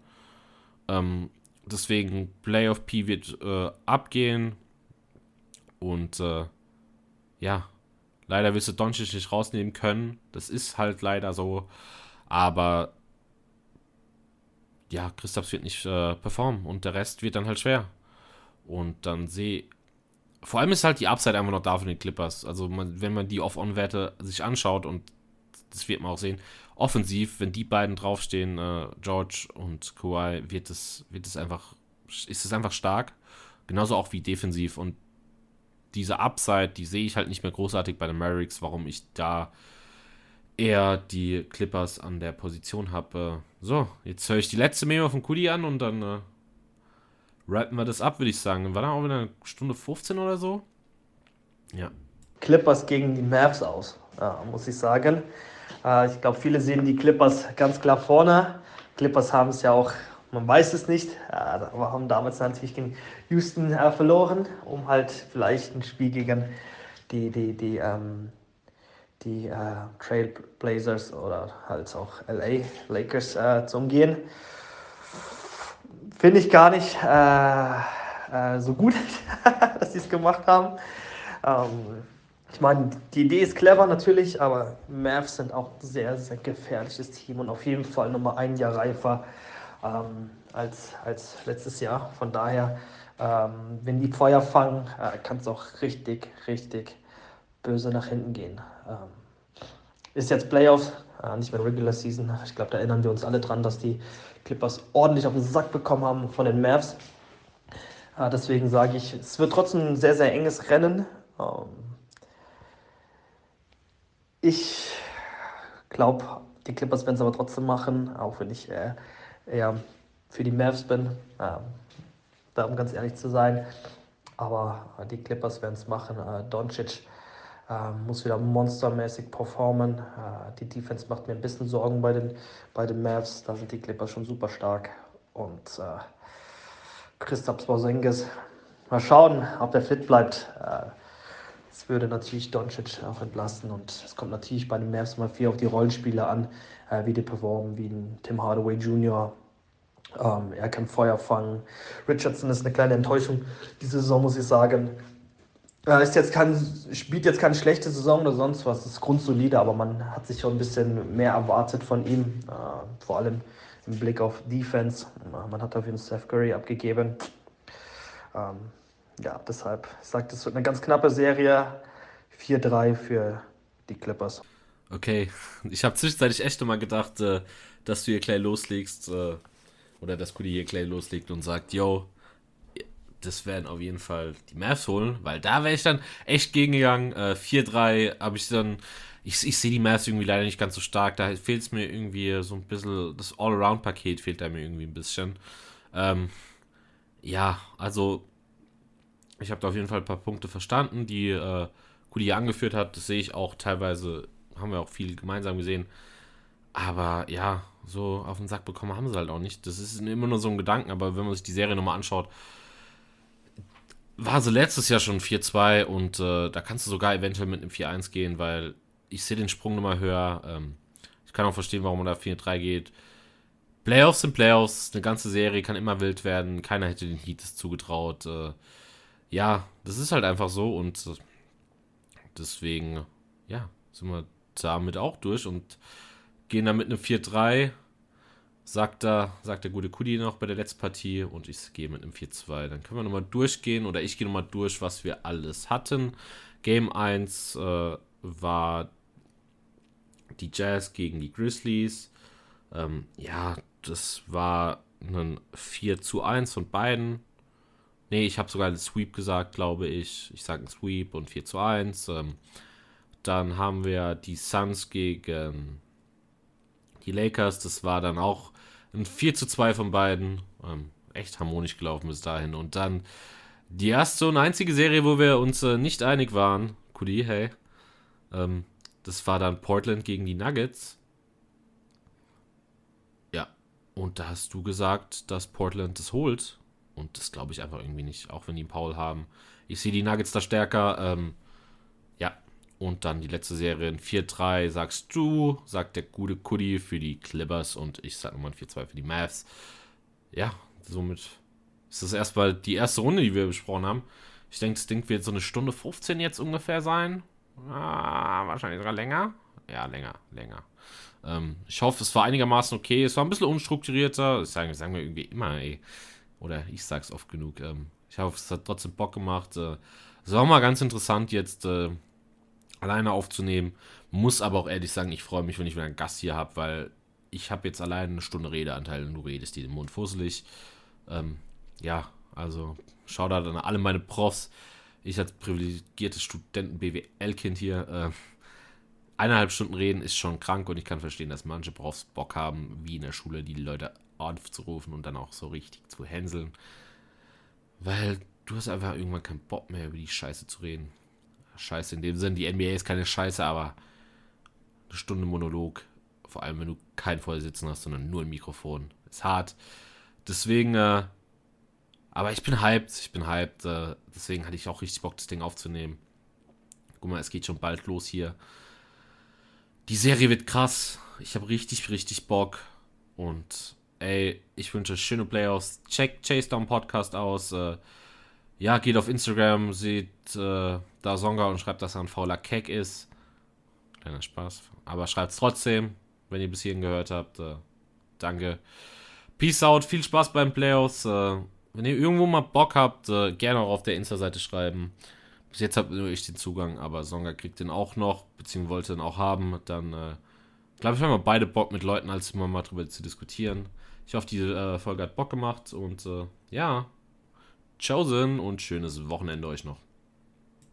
Ähm, deswegen Playoff P wird äh, abgehen. Und äh, ja, Leider wirst du Doncic nicht rausnehmen können. Das ist halt leider so. Aber ja, Christaps wird nicht äh, performen und der Rest wird dann halt schwer. Und dann sehe vor allem ist halt die Upside einfach noch da von den Clippers. Also man, wenn man die Off-On-Werte sich anschaut und das wird man auch sehen, offensiv, wenn die beiden draufstehen, äh, George und Kawhi, wird es, wird es einfach, ist es einfach stark. Genauso auch wie defensiv. Und diese Upside, die sehe ich halt nicht mehr großartig bei den Mavericks, warum ich da eher die Clippers an der Position habe. So, jetzt höre ich die letzte Memo von Kudi an und dann äh, rappen wir das ab, würde ich sagen. War dann auch wieder eine Stunde 15 oder so?
Ja. Clippers gegen die Mavs aus, ja, muss ich sagen. Äh, ich glaube, viele sehen die Clippers ganz klar vorne. Clippers haben es ja auch man weiß es nicht. Ja, wir haben damals natürlich gegen Houston äh, verloren, um halt vielleicht ein Spiel gegen die, die, die, ähm, die äh, Trailblazers oder halt auch LA Lakers äh, zu umgehen. Finde ich gar nicht äh, äh so gut, dass sie es gemacht haben. Ähm, ich meine, die Idee ist clever natürlich, aber Mavs sind auch ein sehr, sehr gefährliches Team und auf jeden Fall nochmal ein Jahr reifer ähm, als, als letztes Jahr. Von daher, ähm, wenn die Feuer fangen, äh, kann es auch richtig, richtig böse nach hinten gehen. Ähm, ist jetzt Playoffs, äh, nicht mehr Regular Season. Ich glaube, da erinnern wir uns alle dran, dass die Clippers ordentlich auf den Sack bekommen haben von den Mavs. Äh, deswegen sage ich, es wird trotzdem ein sehr, sehr enges Rennen. Ähm, ich glaube, die Clippers werden es aber trotzdem machen, auch wenn ich äh, eher für die Mavs bin, äh, da um ganz ehrlich zu sein. Aber äh, die Clippers werden es machen. Äh, Doncic äh, muss wieder monstermäßig performen. Äh, die Defense macht mir ein bisschen Sorgen bei den, bei den Mavs. Da sind die Clippers schon super stark. Und äh, Christoph Porzingis, mal schauen, ob der fit bleibt. Äh, es würde natürlich Doncic auch entlasten und es kommt natürlich bei den Mavs mal viel auf die Rollenspieler an, äh, wie die performen, wie Tim Hardaway Jr. Ähm, er kann Feuer fangen. Richardson ist eine kleine Enttäuschung diese Saison, muss ich sagen. Er ist jetzt kein, spielt jetzt keine schlechte Saison oder sonst was, ist grundsolide, aber man hat sich schon ein bisschen mehr erwartet von ihm, äh, vor allem im Blick auf Defense. Man hat auf jeden Fall Steph Curry abgegeben. Ähm, ja, deshalb sagt es wird eine ganz knappe Serie. 4-3 für die Clippers.
Okay, ich habe zwischenzeitlich echt immer gedacht, äh, dass du hier gleich loslegst äh, oder dass Kudi hier gleich loslegt und sagt, yo, das werden auf jeden Fall die Mavs holen, weil da wäre ich dann echt gegengegangen. Äh, 4-3 habe ich dann, ich, ich sehe die Mavs irgendwie leider nicht ganz so stark, da fehlt es mir irgendwie so ein bisschen, das All-Around-Paket fehlt da mir irgendwie ein bisschen. Ähm, ja, also ich habe da auf jeden Fall ein paar Punkte verstanden, die äh, Kudi angeführt hat. Das sehe ich auch teilweise, haben wir auch viel gemeinsam gesehen. Aber ja, so auf den Sack bekommen haben sie halt auch nicht. Das ist immer nur so ein Gedanken, aber wenn man sich die Serie nochmal anschaut, war sie letztes Jahr schon 4-2 und äh, da kannst du sogar eventuell mit einem 4-1 gehen, weil ich sehe den Sprung nochmal höher. Ähm, ich kann auch verstehen, warum man da 4-3 geht. Playoffs sind Playoffs, eine ganze Serie kann immer wild werden. Keiner hätte den Heat zugetraut. Äh, ja, das ist halt einfach so und deswegen, ja, sind wir damit auch durch und gehen da mit einem 4-3. Sagt, sagt der gute Kudi noch bei der letzten Partie und ich gehe mit einem 4-2. Dann können wir nochmal durchgehen oder ich gehe nochmal durch, was wir alles hatten. Game 1 äh, war die Jazz gegen die Grizzlies. Ähm, ja, das war ein 4 zu 1 von beiden. Nee, ich habe sogar einen Sweep gesagt, glaube ich. Ich sage einen Sweep und 4 zu 1. Ähm, dann haben wir die Suns gegen die Lakers. Das war dann auch ein 4 zu 2 von beiden. Ähm, echt harmonisch gelaufen bis dahin. Und dann die erste und einzige Serie, wo wir uns äh, nicht einig waren. Kudi, hey. Ähm, das war dann Portland gegen die Nuggets. Ja. Und da hast du gesagt, dass Portland das holt. Und das glaube ich einfach irgendwie nicht, auch wenn die einen Paul haben. Ich sehe die Nuggets da stärker. Ähm, ja, und dann die letzte Serie in 4-3 sagst du, sagt der gute Kuddy für die Clippers und ich sage nochmal 4-2 für die Mavs. Ja, somit ist das erstmal die erste Runde, die wir besprochen haben. Ich denke, das Ding wird so eine Stunde 15 jetzt ungefähr sein. Ah, wahrscheinlich sogar länger. Ja, länger, länger. Ähm, ich hoffe, es war einigermaßen okay. Es war ein bisschen unstrukturierter. Das sagen, sagen wir irgendwie immer, ey. Oder ich sag's oft genug. Ähm, ich hoffe, es hat trotzdem Bock gemacht. Äh, es war auch mal ganz interessant, jetzt äh, alleine aufzunehmen. Muss aber auch ehrlich sagen, ich freue mich, wenn ich wieder einen Gast hier habe, weil ich habe jetzt alleine eine Stunde Redeanteil und du redest dir den Mund fusselig. Ähm, ja, also Shoutout an alle meine Profs. Ich als privilegiertes Studenten-BWL-Kind hier. Äh, eineinhalb Stunden reden ist schon krank und ich kann verstehen, dass manche Profs Bock haben, wie in der Schule die Leute anzurufen und dann auch so richtig zu hänseln. Weil du hast einfach irgendwann keinen Bock mehr über die Scheiße zu reden. Scheiße in dem Sinn, die NBA ist keine Scheiße, aber eine Stunde Monolog, vor allem wenn du keinen Vorsitzenden hast, sondern nur ein Mikrofon, ist hart. Deswegen, äh, aber ich bin hyped, ich bin hyped, äh, deswegen hatte ich auch richtig Bock, das Ding aufzunehmen. Guck mal, es geht schon bald los hier. Die Serie wird krass. Ich habe richtig, richtig Bock. Und ey, ich wünsche schöne Playoffs. Check Chase Down Podcast aus. Äh, ja, geht auf Instagram, sieht äh, da Songa und schreibt, dass er ein fauler Keck ist. Kleiner Spaß. Aber schreibt es trotzdem, wenn ihr bis hierhin gehört habt. Äh, danke. Peace out, viel Spaß beim Playoffs. Äh, wenn ihr irgendwo mal Bock habt, äh, gerne auch auf der Insta-Seite schreiben. Bis jetzt habt nur ich den Zugang, aber Songa kriegt den auch noch, beziehungsweise wollte den auch haben. Dann äh, glaube ich, haben wir beide Bock mit Leuten, als immer mal drüber zu diskutieren. Ich hoffe, die äh, Folge hat Bock gemacht und äh, ja, Chosen und schönes Wochenende euch noch.